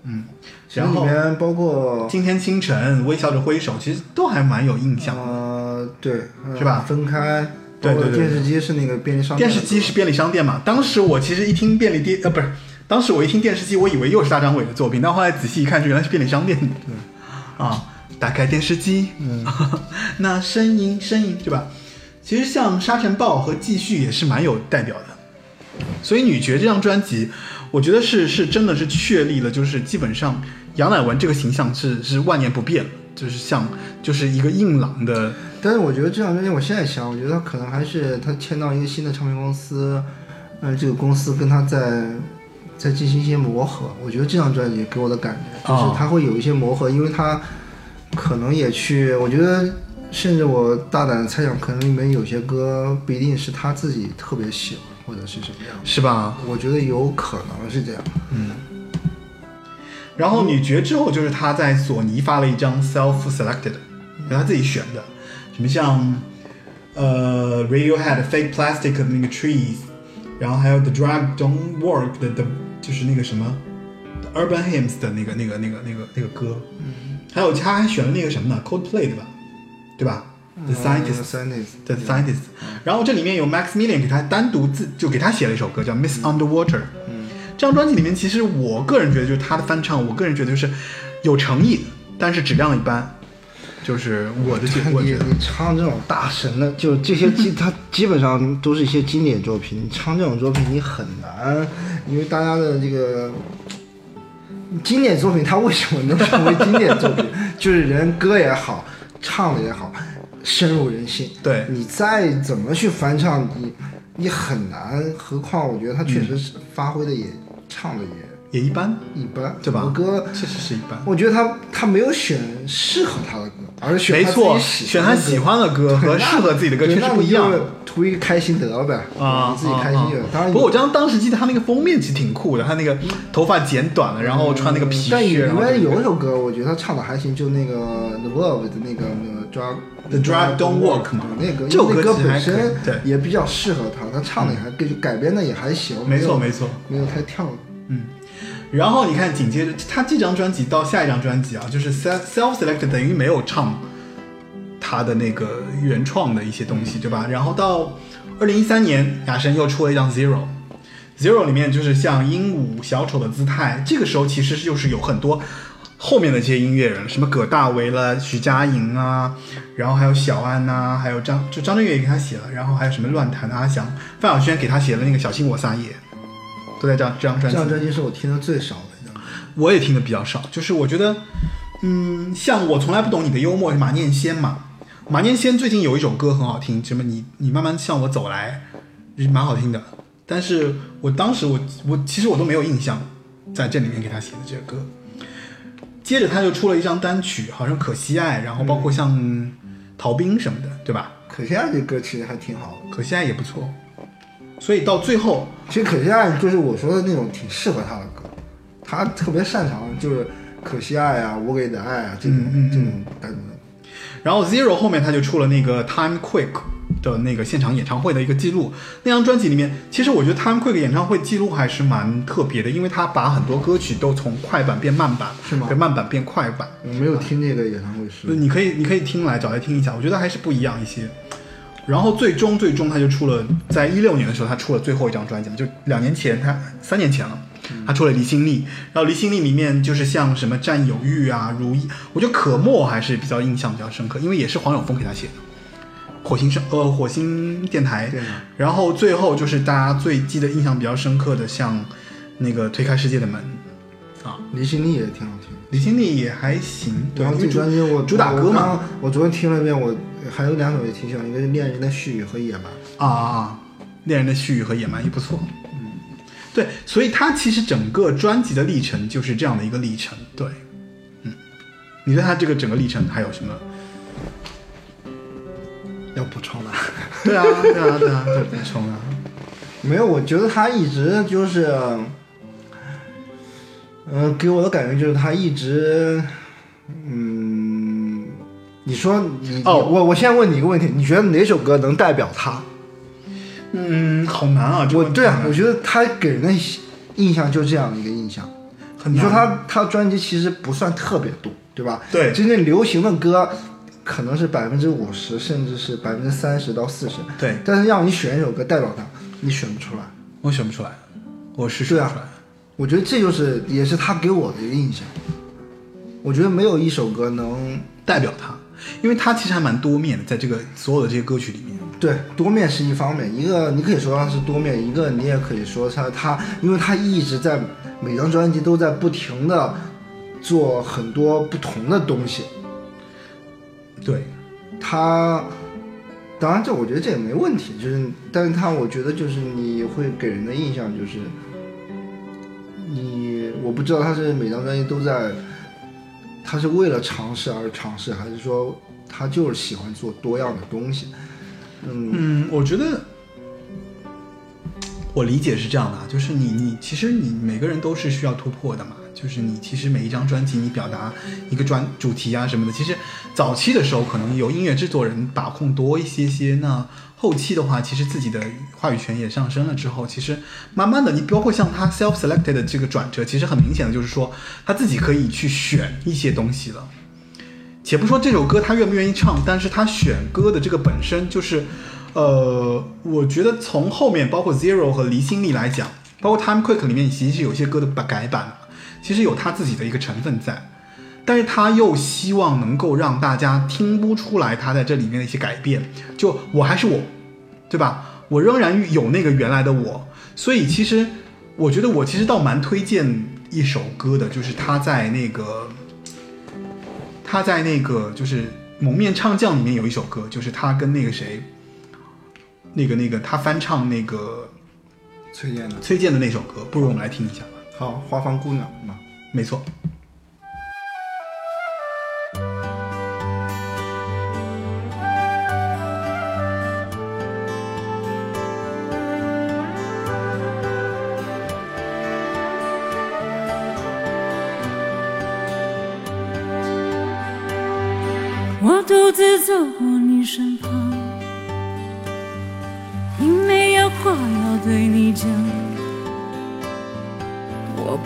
嗯，然后
里面包括
今天清晨微笑着挥手，其实都还蛮有印象的。
呃，对，呃
是吧
分开，
对对对
电视机是那个便利商店，
电视机是便利商店嘛？当时我其实一听便利店，呃，不是，当时我一听电视机，我以为又是大张伟的作品，但后来仔细一看，原来是便利商店的。啊，打开电视机，嗯，(laughs) 那声音声音对吧？其实像沙尘暴和继续也是蛮有代表的。所以《女爵》这张专辑，我觉得是是真的是确立了，就是基本上杨乃文这个形象是是万年不变了，就是像就是一个硬朗的，
但是我觉得这张专辑，我现在想，我觉得他可能还是他签到一个新的唱片公司，呃，这个公司跟他在在进行一些磨合。我觉得这张专辑给我的感觉就是
哦
他会有一些磨合，因为他可能也去，我觉得甚至我大胆的猜想，可能里面有些歌不一定是他自己特别喜欢或者是什么样。
是吧？
我觉得有可能是这样。
然后女爵之后就是他在索尼发了一张 self selected，是他自己选的，什么像呃 Radiohead Fake Plastic 的那个 Trees，然后还有 The Drug Don't Work 的的，就是那个什么 The Urban Hymns 的那个那个那个那个那个歌，还有他还选了那个什么呢 Coldplay 对吧？对吧？The Scientist。Scientist，The Scientist，然后这里面有 Max Millian 给他单独自就给他写了一首歌叫 Miss Underwater。
嗯，
这张专辑里面，其实我个人觉得就是他的翻唱，我个人觉得就是有诚意，但是质量一般。就是我的觉，我
你唱这种大神的，就这些基，它基本上都是一些经典作品。你唱这种作品，你很难，因为大家的这个经典作品它为什么能成为经典作品？(laughs) 就是人歌也好，唱的也好，深入人心。
对
你再怎么去翻唱，你你很难。何况我觉得他确实是发挥的也、唱的也
也一般，
一般，
对吧？
很多歌，
确实是一般。
我觉得他他没有选适合他的歌，而是选
没错，选他
欢的歌。
喜欢的歌和 (laughs) 适合自己的歌确实不一样。
图一个开心得了呗，
啊，
你自己开心就。当然，
不过我当当时记得他那个封面其实挺酷的，他那个头发剪短了，然后穿那个皮靴，
但里面有一首歌，我觉得他唱的还行，就那个 The World 的那个那个 Drug
The Drive Don't Work 嘛
那个
这首
歌本身
对
也比较适合他，他唱的也还改改编的也还行，
没错没错。
没有太跳。
嗯然后你看，紧接着他这张专辑到下一张专辑啊，就是 self self selected 等于没有唱他的那个原创的一些东西，对吧？然后到二零一三年，雅神又出了一张 Zero。Zero 里面就是像鹦鹉、小丑的姿态，这个时候其实就是有很多后面的这些音乐人，什么葛大为了、徐佳莹啊，然后还有小安呐、还有张就张震岳也给他写了，然后还有什么乱弹的阿翔、范晓萱给他写了那个《小心我撒野》，都在这张这张专辑。
这张专辑是我听的最少的一张。
我也听的比较少，就是我觉得，嗯，像我从来不懂你的幽默，马念先嘛，马念先最近有一首歌很好听，什么你你慢慢向我走来，是蛮好听的。但是我当时我我其实我都没有印象，在这里面给他写的这个歌。接着他就出了一张单曲，好像《可惜爱》，然后包括像逃兵什么的，对吧？
可惜爱这歌其实还挺好的，
可惜爱也不错。所以到最后，
其实可惜爱就是我说的那种挺适合他的歌，他特别擅长就是可惜爱啊，我给你的爱啊这种、
嗯嗯嗯
这种。
然后 Zero 后面他就出了那个 Time Quick 的那个现场演唱会的一个记录。那张专辑里面，其实我觉得 Time Quick 演唱会记录还是蛮特别的，因为他把很多歌曲都从快板变慢板，
是吗
从慢板变快板。
我没有听那个演唱会是，
你可以你可以听来找来听一下，我觉得还是不一样一些。然后最终最终他就出了，在一六年的时候他出了最后一张专辑嘛，就两年前他三年前了，他出了《离心力》，然后《离心力》里面就是像什么占有欲啊、如意，我觉得可墨还是比较印象比较深刻，因为也是黄永峰给他写的。火星上呃火星电台
电台，
然后最后就是大家最记得印象比较深刻的，像那个推开世界的门啊，
离心力也挺好听。
离心力也还行，对，因为主
专辑我
主打歌嘛，
我刚我昨天听了一遍，我还有两首也挺喜欢，一个是《恋人的絮语》和《野蛮》。
啊啊啊！恋人的絮语和野蛮也不错。嗯，对，所以他其实整个专辑的历程就是这样的一个历程。对，嗯，你对他这个整个历程还有什么？
要补充的？(laughs)
对啊，对啊，对啊，就补充啊。
没有，我觉得他一直就是，嗯、给我的感觉就是他一直，嗯，你说你、
哦
我我现在问你一个问题，你觉得哪首歌能代表他？
嗯，好难啊！这个
我对啊，我觉得他给人的印象就这样的一个印象。你说他他专辑其实不算特别多，对吧？
对
真正流行的歌可能是百分之五十，甚至是百分之三十到四十。
对，
但是让你选一首歌代表他，你选不出来。
我选不出来，我是选
对啊
不出来。
我觉得这就是也是他给我的一个印象。我觉得没有一首歌能
代表他，因为他其实还蛮多面的，在这个所有的这些歌曲里面。
对多面是一方面，一个你可以说他是多面，一个你也可以说他他，因为他一直在每张专辑都在不停的做很多不同的东西。
对，
他当然这我觉得这也没问题，就是但是他我觉得就是你会给人的印象就是你我不知道他是每张专辑都在，他是为了尝试而尝试，还是说他就是喜欢做多样的东西？嗯，
我觉得我理解是这样的，就是你你其实你每个人都是需要突破的嘛，就是你其实每一张专辑你表达一个专主题啊什么的，其实早期的时候可能有音乐制作人把控多一些些，那后期的话，其实自己的话语权也上升了之后，其实慢慢的你包括像他 self selected 的这个转折，其实很明显的就是说他自己可以去选一些东西了。且不说这首歌他愿不愿意唱，但是他选歌的这个本身就是，呃，我觉得从后面包括 Zero 和离心力来讲，包括 Time Quick 里面其实有些歌的改版，其实有他自己的一个成分在，但是他又希望能够让大家听不出来他在这里面的一些改变，就我还是我，对吧？我仍然有那个原来的我，所以其实我觉得我其实倒蛮推荐一首歌的，就是他在那个他在那个就是《蒙面唱将》里面有一首歌，就是他跟那个谁，那个那个他翻唱那个
崔健的。
崔健的那首歌，不如我们来听一下吧。
好，花房姑娘嘛。
没错。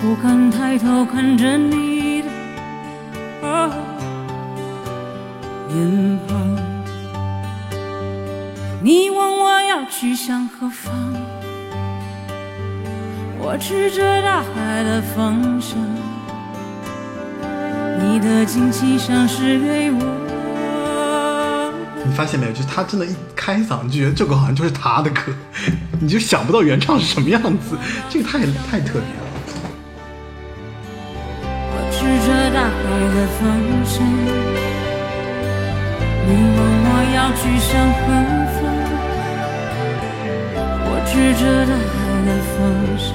不敢抬头看着你的脸庞。你问我要去向何方，我指着大海的方向。你的惊奇像是给我。
你发现没有？就是他真的，一开嗓你就觉得这个好像就是他的歌，你就想不到原唱是什么样子，这个太太特别了。
你问我要去向何方？我指着的爱的方向。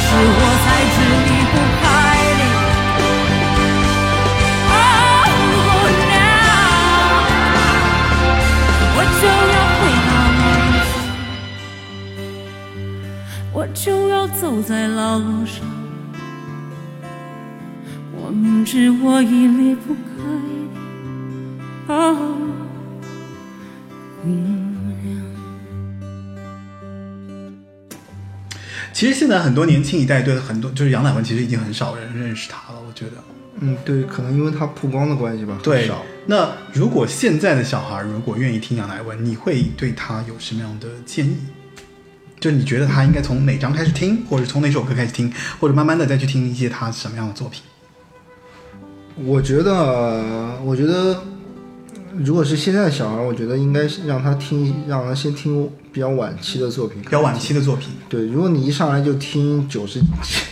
时我才知离不开你。哦，娘，我就要回到老路上，我就要走在老路上。我明知我已离不开
其实现在很多年轻一代对很多就是杨乃文，其实已经很少人认识他了，我觉得。
嗯，对，可能因为他曝光的关系吧，
对。，那如果现在的小孩如果愿意听杨乃文，你会对他有什么样的建议？就你觉得他应该从哪张开始听，或者从哪首歌开始听，或者慢慢的再去听一些他什么样的作品？
我觉得，我觉得，如果是现在的小孩，我觉得应该是让他听，让他先听比较晚期的作品。
比较晚期的作品，
对，如果你一上来就听九十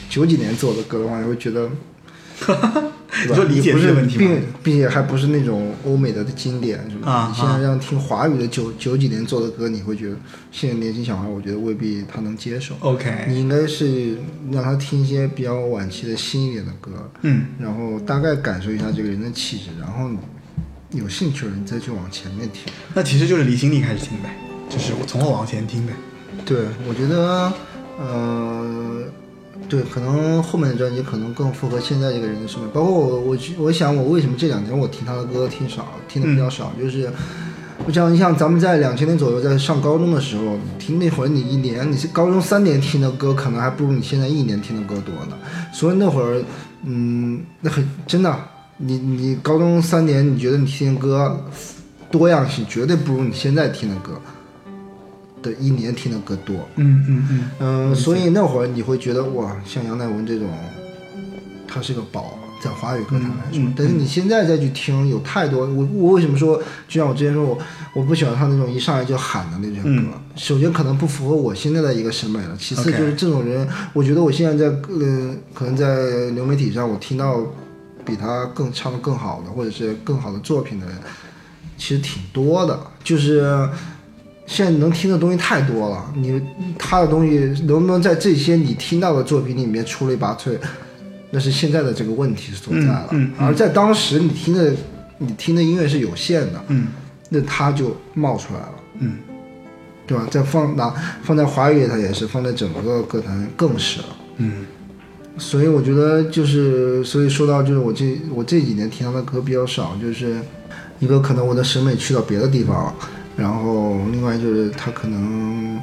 九几年做的歌的话，你会觉得，(laughs) 对吧
你说理解
你不是
问题
并并且还不是那种欧美的经典，是吧？
啊
你现在让听华语的九九几年做的歌，你会觉得现在年轻小孩，我觉得未必他能接受。
OK，
你应该是让他听一些比较晚期的新一点的歌，
嗯，
然后大概感受一下这个人的气质，然后有兴趣的人再去往前面听。
那其实就是离心力开始听呗，就是我从后往前听呗。
对，我觉得，呃，对，可能后面的专辑可能更符合现在这个人的审美。包括我，我我想我为什么这两年我听他的歌听少，听的比较少，就是我想你像咱们在两千年左右在上高中的时候听那会儿，你一年你是高中三年听的歌，可能还不如你现在一年听的歌多呢。所以那会儿，嗯，那很真的，你你高中三年，你觉得你听的歌多样性绝对不如你现在听的歌的一年听的歌多。
嗯嗯嗯，
嗯，所以那会儿你会觉得哇，像杨乃文这种，他是个宝，在华语歌坛来说。
嗯嗯
但是你现在再去听，有太多我我为什么说，就像我之前说我我不喜欢他那种一上来就喊的那种歌。首先可能不符合我现在的一个审美了，其次就是这种人，我觉得我现在在呃可能在流媒体上我听到比他更唱的更好的，或者是更好的作品的人，其实挺多的，就是。现在能听的东西太多了，你他的东西能不能在这些你听到的作品里面出类拔萃，那是现在的这个问题所在了。
嗯嗯嗯
而在当时你听的你听的音乐是有限的，
嗯
那他就冒出来了，
嗯
对吧？再放拿放在华语乐坛也是，放在整个歌坛更是了。
嗯
所以我觉得就是，所以说到就是我这我这几年听他的歌比较少，就是一个可能我的审美去到别的地方了，然后另外就是他可能，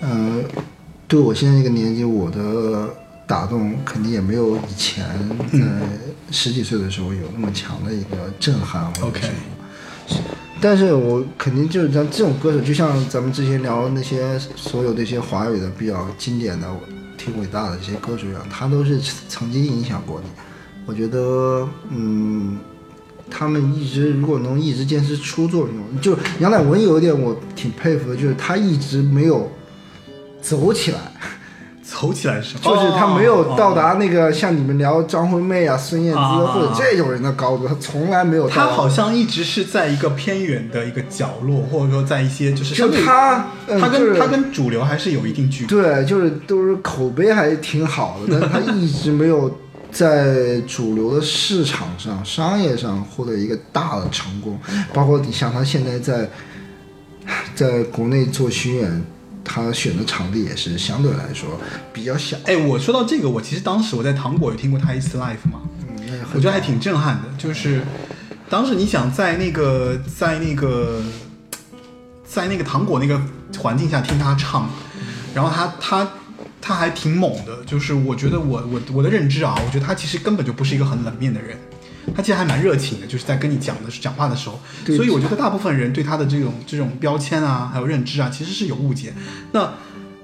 呃，对我现在这个年纪，我的打动肯定也没有以前在十几岁的时候有那么强的一个震撼或者
OK
什么。但是我肯定就是像这种歌手，就像咱们之前聊那些所有这些华语的比较经典的、挺伟大的这些歌手啊，他都是曾经影响过你。我觉得，嗯，他们一直如果能一直坚持出作品，就杨乃文有一点我挺佩服的，就是他一直没有走起来。
走起来是，
就是他没有到
哦。
达那个像你们聊张惠妹啊、孙燕姿
啊
或者这种人的高度，他从来没有到。
他好像一直是在一个偏远的一个角落，或者说在一些就是
他，嗯
他
就是
跟他跟主流还是有一定距离。
对，就是都是口碑还挺好的，但是 (laughs) 他一直没有在主流的市场上、商业上获得一个大的成功。包括你像他现在在在国内做巡演，他选的场地也是相对来说比较小。
哎，我说到这个，我其实当时我在糖果有听过他一次 live 嘛，
嗯，
我觉得还挺震撼的。就是当时你想在那个在那个在那个糖果那个环境下听他唱，然后他他他还挺猛的。就是我觉得我我我的认知啊，我觉得他其实根本就不是一个很冷面的人。他其实还蛮热情的，就是在跟你讲的讲话的时候，
对
所以我觉得大部分人对他的这种这种标签啊，还有认知啊，其实是有误解。那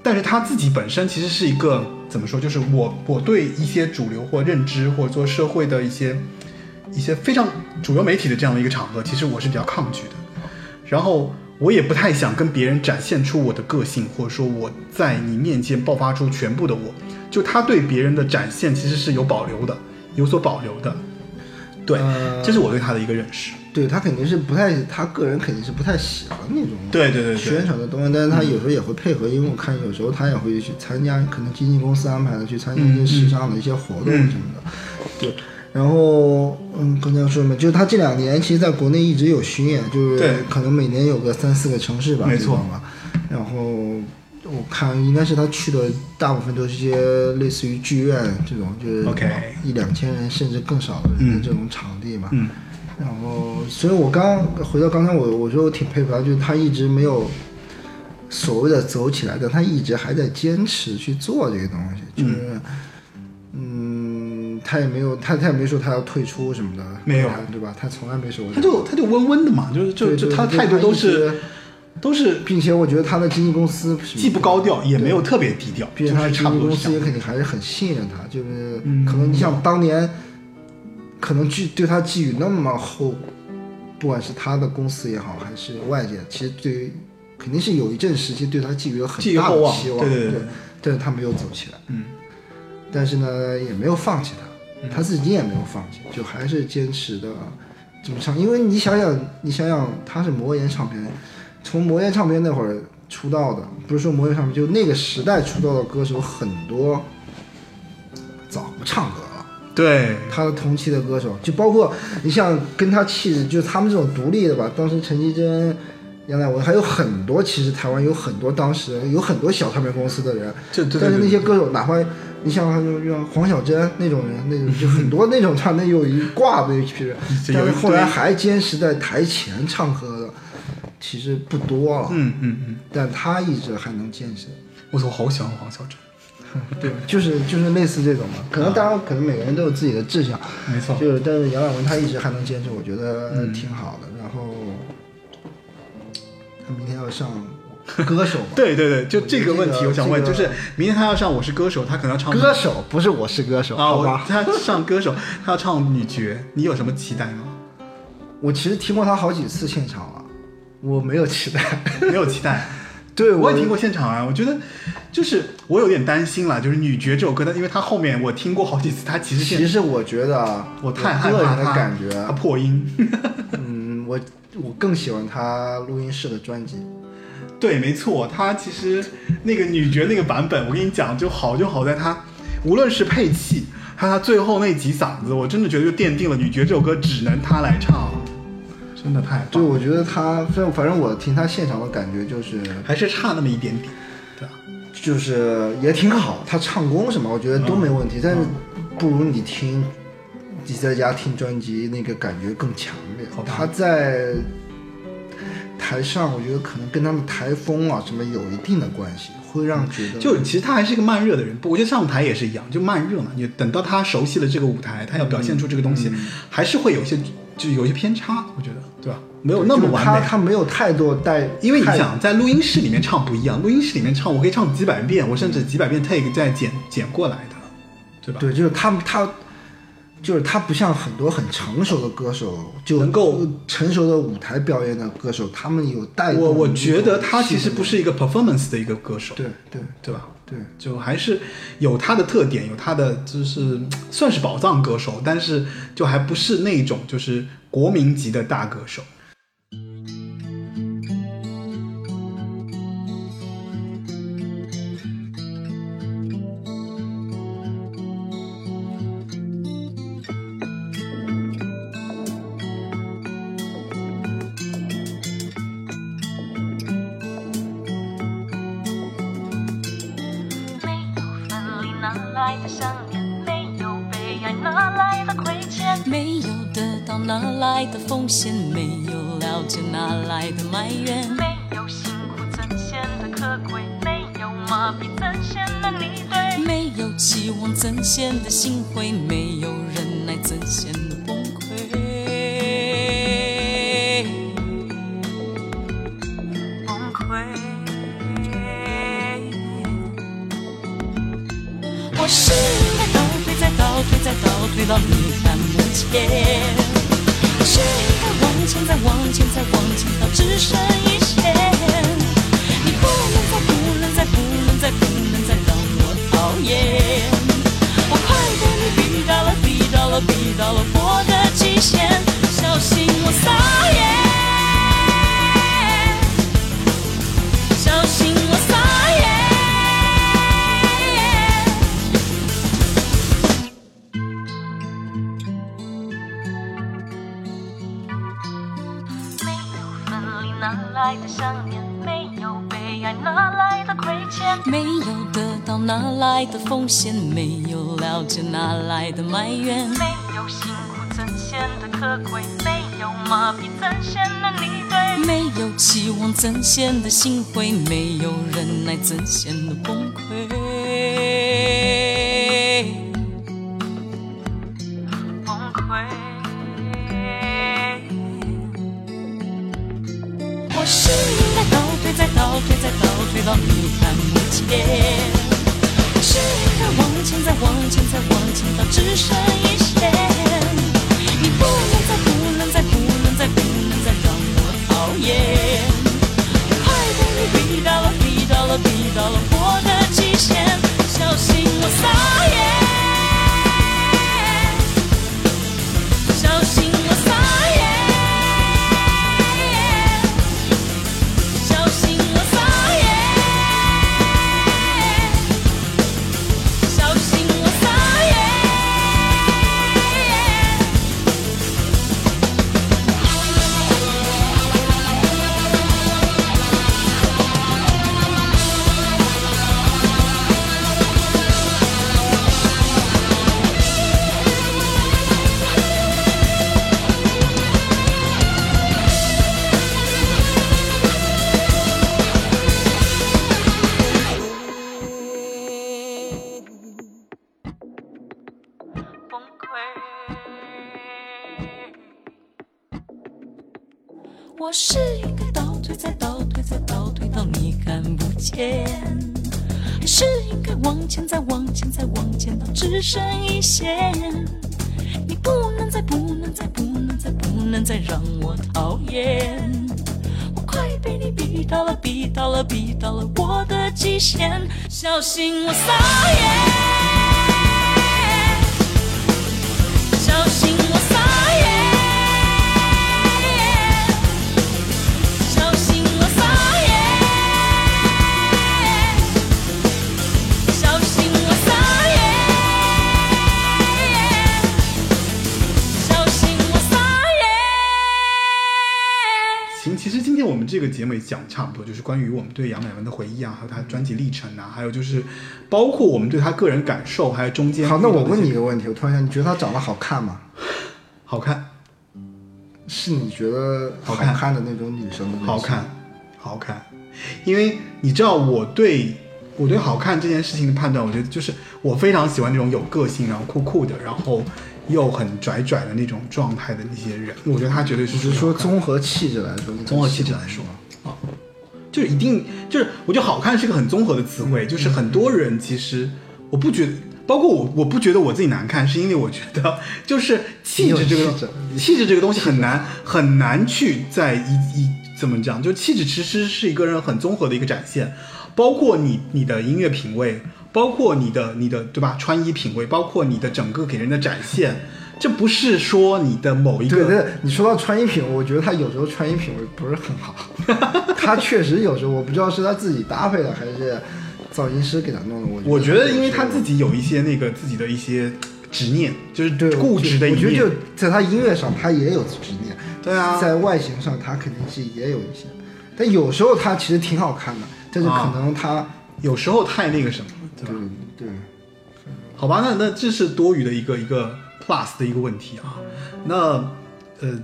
但是他自己本身其实是一个怎么说？就是我我对一些主流或认知或者说社会的一些一些非常主流媒体的这样的一个场合，其实我是比较抗拒的。然后我也不太想跟别人展现出我的个性，或者说我在你面前爆发出全部的我。就他对别人的展现其实是有保留的，有所保留的。对，
呃
这是我对他的一个认识。
对他肯定是不太，他个人肯定是不太喜欢那种
对对对对
宣传的东西，但是他有时候也会配合，因为我看有时候他也会去参加，可能经纪公司安排的去参加一些时尚的一些活动什么的。对，然后嗯，刚才说什么？就是他这两年其实在国内一直有巡演，就是
对
可能每年有个三四个城市吧，
没错
吧。然后我看应该是他去的大部分都是一些类似于剧院这种，就是
OK
一两千人甚至更少的人的这种场地嘛。
嗯。
然后，所以我刚回到刚才我我说我挺佩服他，就是他一直没有所谓的走起来，但他一直还在坚持去做这个东西，就是，嗯，他也没有他他也没说他要退出什么的，
没有。
对吧？他从来没说过
他就他就温温的嘛，就是就就他态度都是
直
都是
并且我觉得他的经纪公司
既不高调，也没有特别低调，
并且他的
就是差
经纪公司也肯定还是很信任他，就是
嗯
可能你像当年，可能寄对他寄予那么厚，不管是他的公司也好，还是外界，其实对于肯定是有一阵时期对他寄予了很大的期望，
对对对对。
但是他没有走起来，
嗯。
但是呢也没有放弃他，他自己也没有放弃，就还是坚持的这么唱，因为你想想，你想想他是魔岩唱片，从魔岩唱片那会儿出道的，不是说魔岩唱片，就那个时代出道的歌手很多，早不唱歌了。
对。
他的同期的歌手，就包括你像跟他气质，就是他们这种独立的吧。当时陈绮贞、杨乃文还有很多，其实台湾有很多当时有很多小唱片公司的人，
这对对
但是那些歌手，哪怕你像像黄小珍那种人，那种就很多那种唱，那有一挂的一批人，(laughs) 但是后来还坚持在台前唱歌的，其实不多了。
嗯嗯嗯，
但他一直还能坚持。
我操，我好喜欢黄晓晨。(laughs)
对，就是就是类似这种嘛。可能当然，可能每个人都有自己的志向，
没错，
就是但是杨乃文他一直还能坚持，我觉得挺好的。然后他明天要上歌手，(laughs)
对对对，就这个问题，我想问，
这个
就是明天他要上《我是歌手》，他可能要唱
歌手不是我是歌手，
啊，
好吧？
他上歌手，他要唱女角，你有什么期待吗？(laughs)
我其实听过他好几次现场了，我没有期待。(laughs)
没有期待。(laughs)
对，
我也听过现场啊，我觉得就是我有点担心了，就是女爵这首歌，它因为它后面我听过好几次，它其实
其实我觉得啊，
我太害怕它
感觉
它，破音。(laughs)
嗯，我我更喜欢他录音室的专辑。
对，没错，他其实那个女爵那个版本，我跟你讲就好就好在它无论是配器，还有它最后那几嗓子，我真的觉得就奠定了女爵这首歌只能他来唱，真的太棒
对，
了，
我觉得他，反正反正我听他现场的感觉就是，
还是差那么一点点，对吧？
就是也挺好，他唱功什么，我觉得都没问题，但是不如你听你在家听专辑那个感觉更强烈他在台上，我觉得可能跟他们台风啊什么有一定的关系，会让觉得
就其实他还是一个慢热的人，不，我觉得上台也是一样，就慢热嘛。你等到他熟悉了这个舞台，他要表现出这个东西，还是会有一些就有一些偏差，我觉得？没有那么完美。
他他没有太多带，
因为你想在录音室里面唱不一样，录音室里面唱我可以唱几百遍，我甚至几百遍 take 再剪剪过来的，对吧？
对，就是他他，就是他不像很多很成熟的歌手，就
能够
成熟的舞台表演的歌手，他们有带
我我觉得他其实不是一个 performance 的一个歌手，
对对
对吧？
对，
就还是有他的特点，有他的就是算是宝藏歌手，但是就还不是那种就是国民级的大歌手。
哪来的埋怨？没有辛苦怎显得可贵？没有麻痹怎显得你对？没有期望怎显得心灰？没有忍耐怎显得崩溃？崩溃。我是应该倒退，再倒退，再倒退到你看不见。只剩来的想念？没有被爱哪来的亏欠？没有得到哪来的奉献？没有了解哪来的埋怨？没有辛苦怎显得可贵？没有麻痹怎显得你对？没有期望怎显得心灰？没有忍耐怎显得崩溃？你看不见。我是应该往前，再往前，再往前到只剩一线。你不能再，不能再，不能再，不能再让我讨厌。快点你逼到了，逼到了，逼到了我的极限，线？你不能再，不能再，不能再，不能再让我讨厌。我快被你逼到了，逼到了，逼到了我的极限，小心我撒野，
讲差不多，就是关于我们对杨乃文的回忆啊，还有他专辑历程啊，还有就是包括我们对他个人感受，还有中间
好，那我问你一个问题，我突然想，你觉得她长得好看吗？
好看，
是你觉得好
好看
看的那种女生的
好看，好看，因为你知道我对我对好看这件事情的判断，我觉得就是我非常喜欢那种有个性，然后酷酷的，然后又很拽拽的那种状态的那些人，我觉得他绝对是
只是说综合气质来说，
综合气质来说啊，就是一定就是我觉得好看是个很综合的词汇，就是很多人其实我不觉得。包括我，我不觉得我自己难看，是因为我觉得就是气质这个
气质
气质这个东西很难很难去在一一怎么讲，就气质其实是一个人很综合的一个展现，包括你你的音乐品味，包括你的你的对吧穿衣品味，包括你的整个给人的展现，这不是说你的某一个
对对，你说到穿衣品味，我觉得他有时候穿衣品味不是很好。(laughs) 他确实有时候，我不知道是他自己搭配的，还是造型师给他弄的。我
我觉得，因为他自己有一些那个自己的一些执念，就是
对
固执的一面。
我觉得就在他音乐上，他也有执念。
对啊
在外形上，他肯定是也有一些，但有时候他其实挺好看的，但是可能他，
有时候太那个什么对吧？
对，
好吧，那那这是多余的一个一个 plus 的一个问题啊。那呃，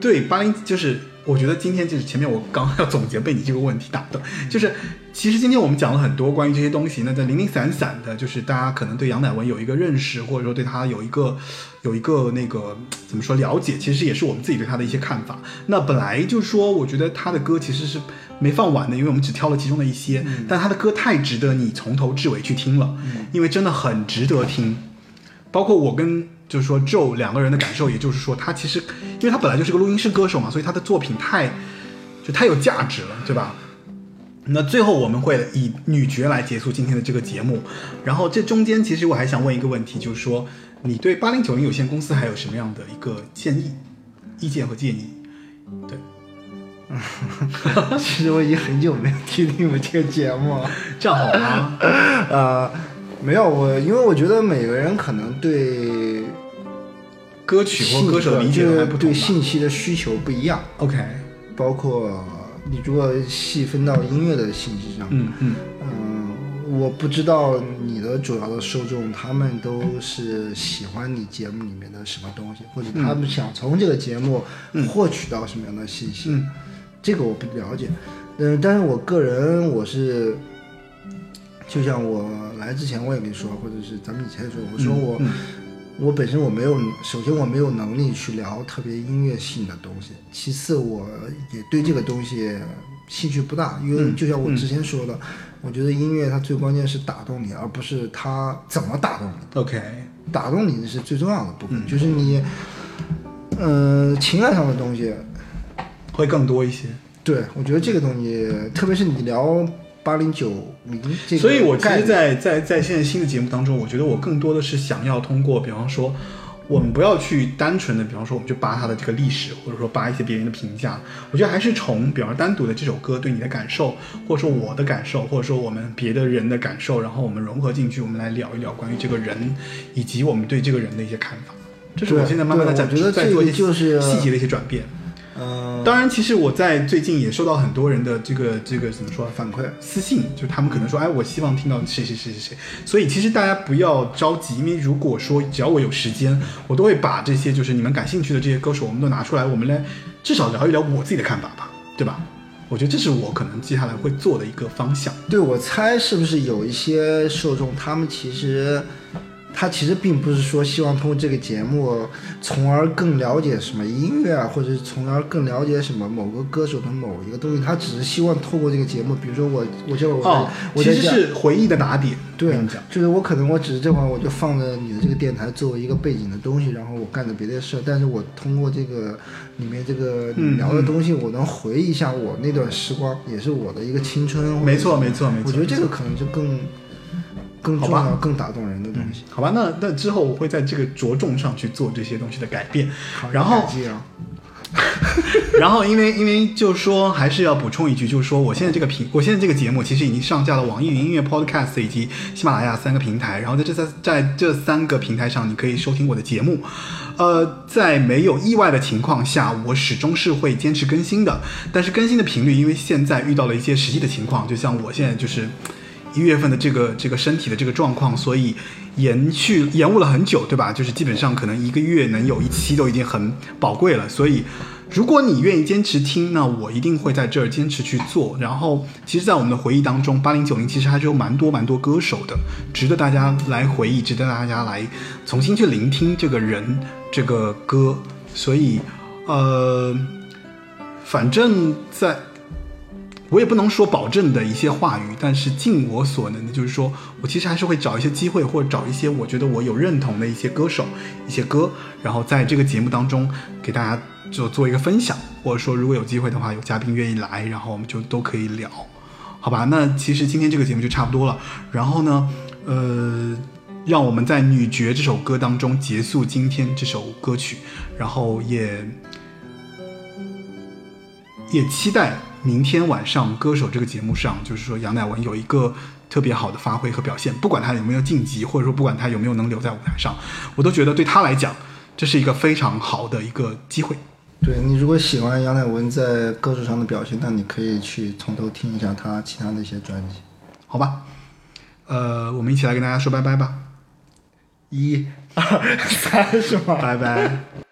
对八零就是。我觉得今天就是前面我刚要总结，被你这个问题打断。就是其实今天我们讲了很多关于这些东西，那在零零散散的，就是大家可能对杨乃文有一个认识，或者说对他有一个有一个那个怎么说了解，其实也是我们自己对他的一些看法。那本来就是说，我觉得他的歌其实是没放完的，因为我们只挑了其中的一些，但他的歌太值得你从头至尾去听了，因为真的很值得听。包括我跟就是说 Joe 两个人的感受，也就是说，他其实因为他本来就是个录音室歌手嘛，所以他的作品太就太有价值了，对吧？那最后我们会以女爵来结束今天的这个节目，然后这中间其实我还想问一个问题，就是说你对八零九零有限公司还有什么样的一个建议、意见和建议？对，(laughs)
其实我已经很久没有听你们这个节目了。(laughs)
这样好吗？(laughs)
呃，没有我，因为我觉得每个人可能对
歌曲或歌手的理解不同吧。
信息的需求不一样
，OK，
包括你如果细分到音乐的信息上，
嗯嗯。
嗯，我不知道你的主要的受众，他们都是喜欢你节目里面的什么东西，或者他们想从这个节目获取到什么样的信息，
嗯
这个我不了解。嗯，但是我个人我是，就像我来之前我也没说，或者是咱们以前也说，我说我、
嗯
我本身我没有，首先我没有能力去聊特别音乐性的东西，其次我也对这个东西兴趣不大，因为
嗯
就像我之前说的，我觉得音乐它最关键是打动你，而不是它怎么打动你。
，OK，
打动你是最重要的部分，
嗯
就是你，呃，情感上的东西，
会更多一些。
对我觉得这个东西，特别是你聊八零九零这个，
所以，我其实在，在在现在新的节目当中，我觉得我更多的是想要通过，比方说，我们不要去单纯的，比方说，我们就扒它的这个历史，或者说扒一些别人的评价。我觉得还是从，比方说单独的这首歌对你的感受，或者说我的感受，或者说我们别的人的感受，然后我们融合进去，我们来聊一聊关于这个人以及我们对这个人的一些看法。这是我现在慢慢的在在做一些细节的一些转变。
嗯、
当然，其实我在最近也收到很多人的这个这个怎么说
反馈，
私信，就他们可能说，哎，我希望听到谁谁谁谁谁。所以其实大家不要着急，因为如果说只要我有时间，我都会把这些就是你们感兴趣的这些歌手，我们都拿出来，我们来至少聊一聊我自己的看法吧，对吧？我觉得这是我可能接下来会做的一个方向。
对我猜是不是有一些受众，他们其实他其实并不是说希望通过这个节目，从而更了解什么音乐啊，或者是从而更了解什么某个歌手的某一个东西。他只是希望透过这个节目，比如说我，我就我在、
哦，其实是回忆的打点。
对就是我可能我只是这会儿我就放着你的这个电台作为一个背景的东西，然后我干着别的事儿，但是我通过这个里面这个聊的东西，我能回忆一下我那段时光，也是我的一个青春。
没错，没错，没错。
我觉得这个可能就更更
好吧
重要、更打动人的东西。
好吧，那那之后我会在这个着重上去做这些东西的改变。然后 (laughs) 然后因为因为就是说还是要补充一句，就是说我现在这个平，我现在这个节目其实已经上架了网易云音乐、Podcast 以及喜马拉雅三个平台。然后在这三在这三个平台上，你可以收听我的节目。呃，在没有意外的情况下，我始终是会坚持更新的。但是更新的频率，因为现在遇到了一些实际的情况，就像我现在就是一月份的这个这个身体的这个状况，所以延续延误了很久，对吧？就是基本上可能一个月能有一期都已经很宝贵了。所以，如果你愿意坚持听，那我一定会在这儿坚持去做。然后，其实，在我们的回忆当中，八零九零其实还是有蛮多蛮多歌手的，值得大家来回忆，值得大家来重新去聆听这个人这个歌。所以，呃，反正在。我也不能说保证的一些话语，但是尽我所能的，就是说我其实还是会找一些机会，或者找一些我觉得我有认同的一些歌手、一些歌，然后在这个节目当中给大家就做一个分享，或者说如果有机会的话，有嘉宾愿意来，然后我们就都可以聊，好吧？那其实今天这个节目就差不多了，然后呢，呃，让我们在《女爵》这首歌当中结束今天这首歌曲，然后也也期待明天晚上《歌手》这个节目上，就是说杨乃文有一个特别好的发挥和表现，不管他有没有晋级，或者说不管他有没有能留在舞台上，我都觉得对他来讲，这是一个非常好的一个机会。
对你如果喜欢杨乃文在歌手上的表现，那你可以去从头听一下他其他的一些专辑。
好吧，呃，我们一起来跟大家说拜拜吧，
一、二、(laughs) 三，是吗？
拜拜。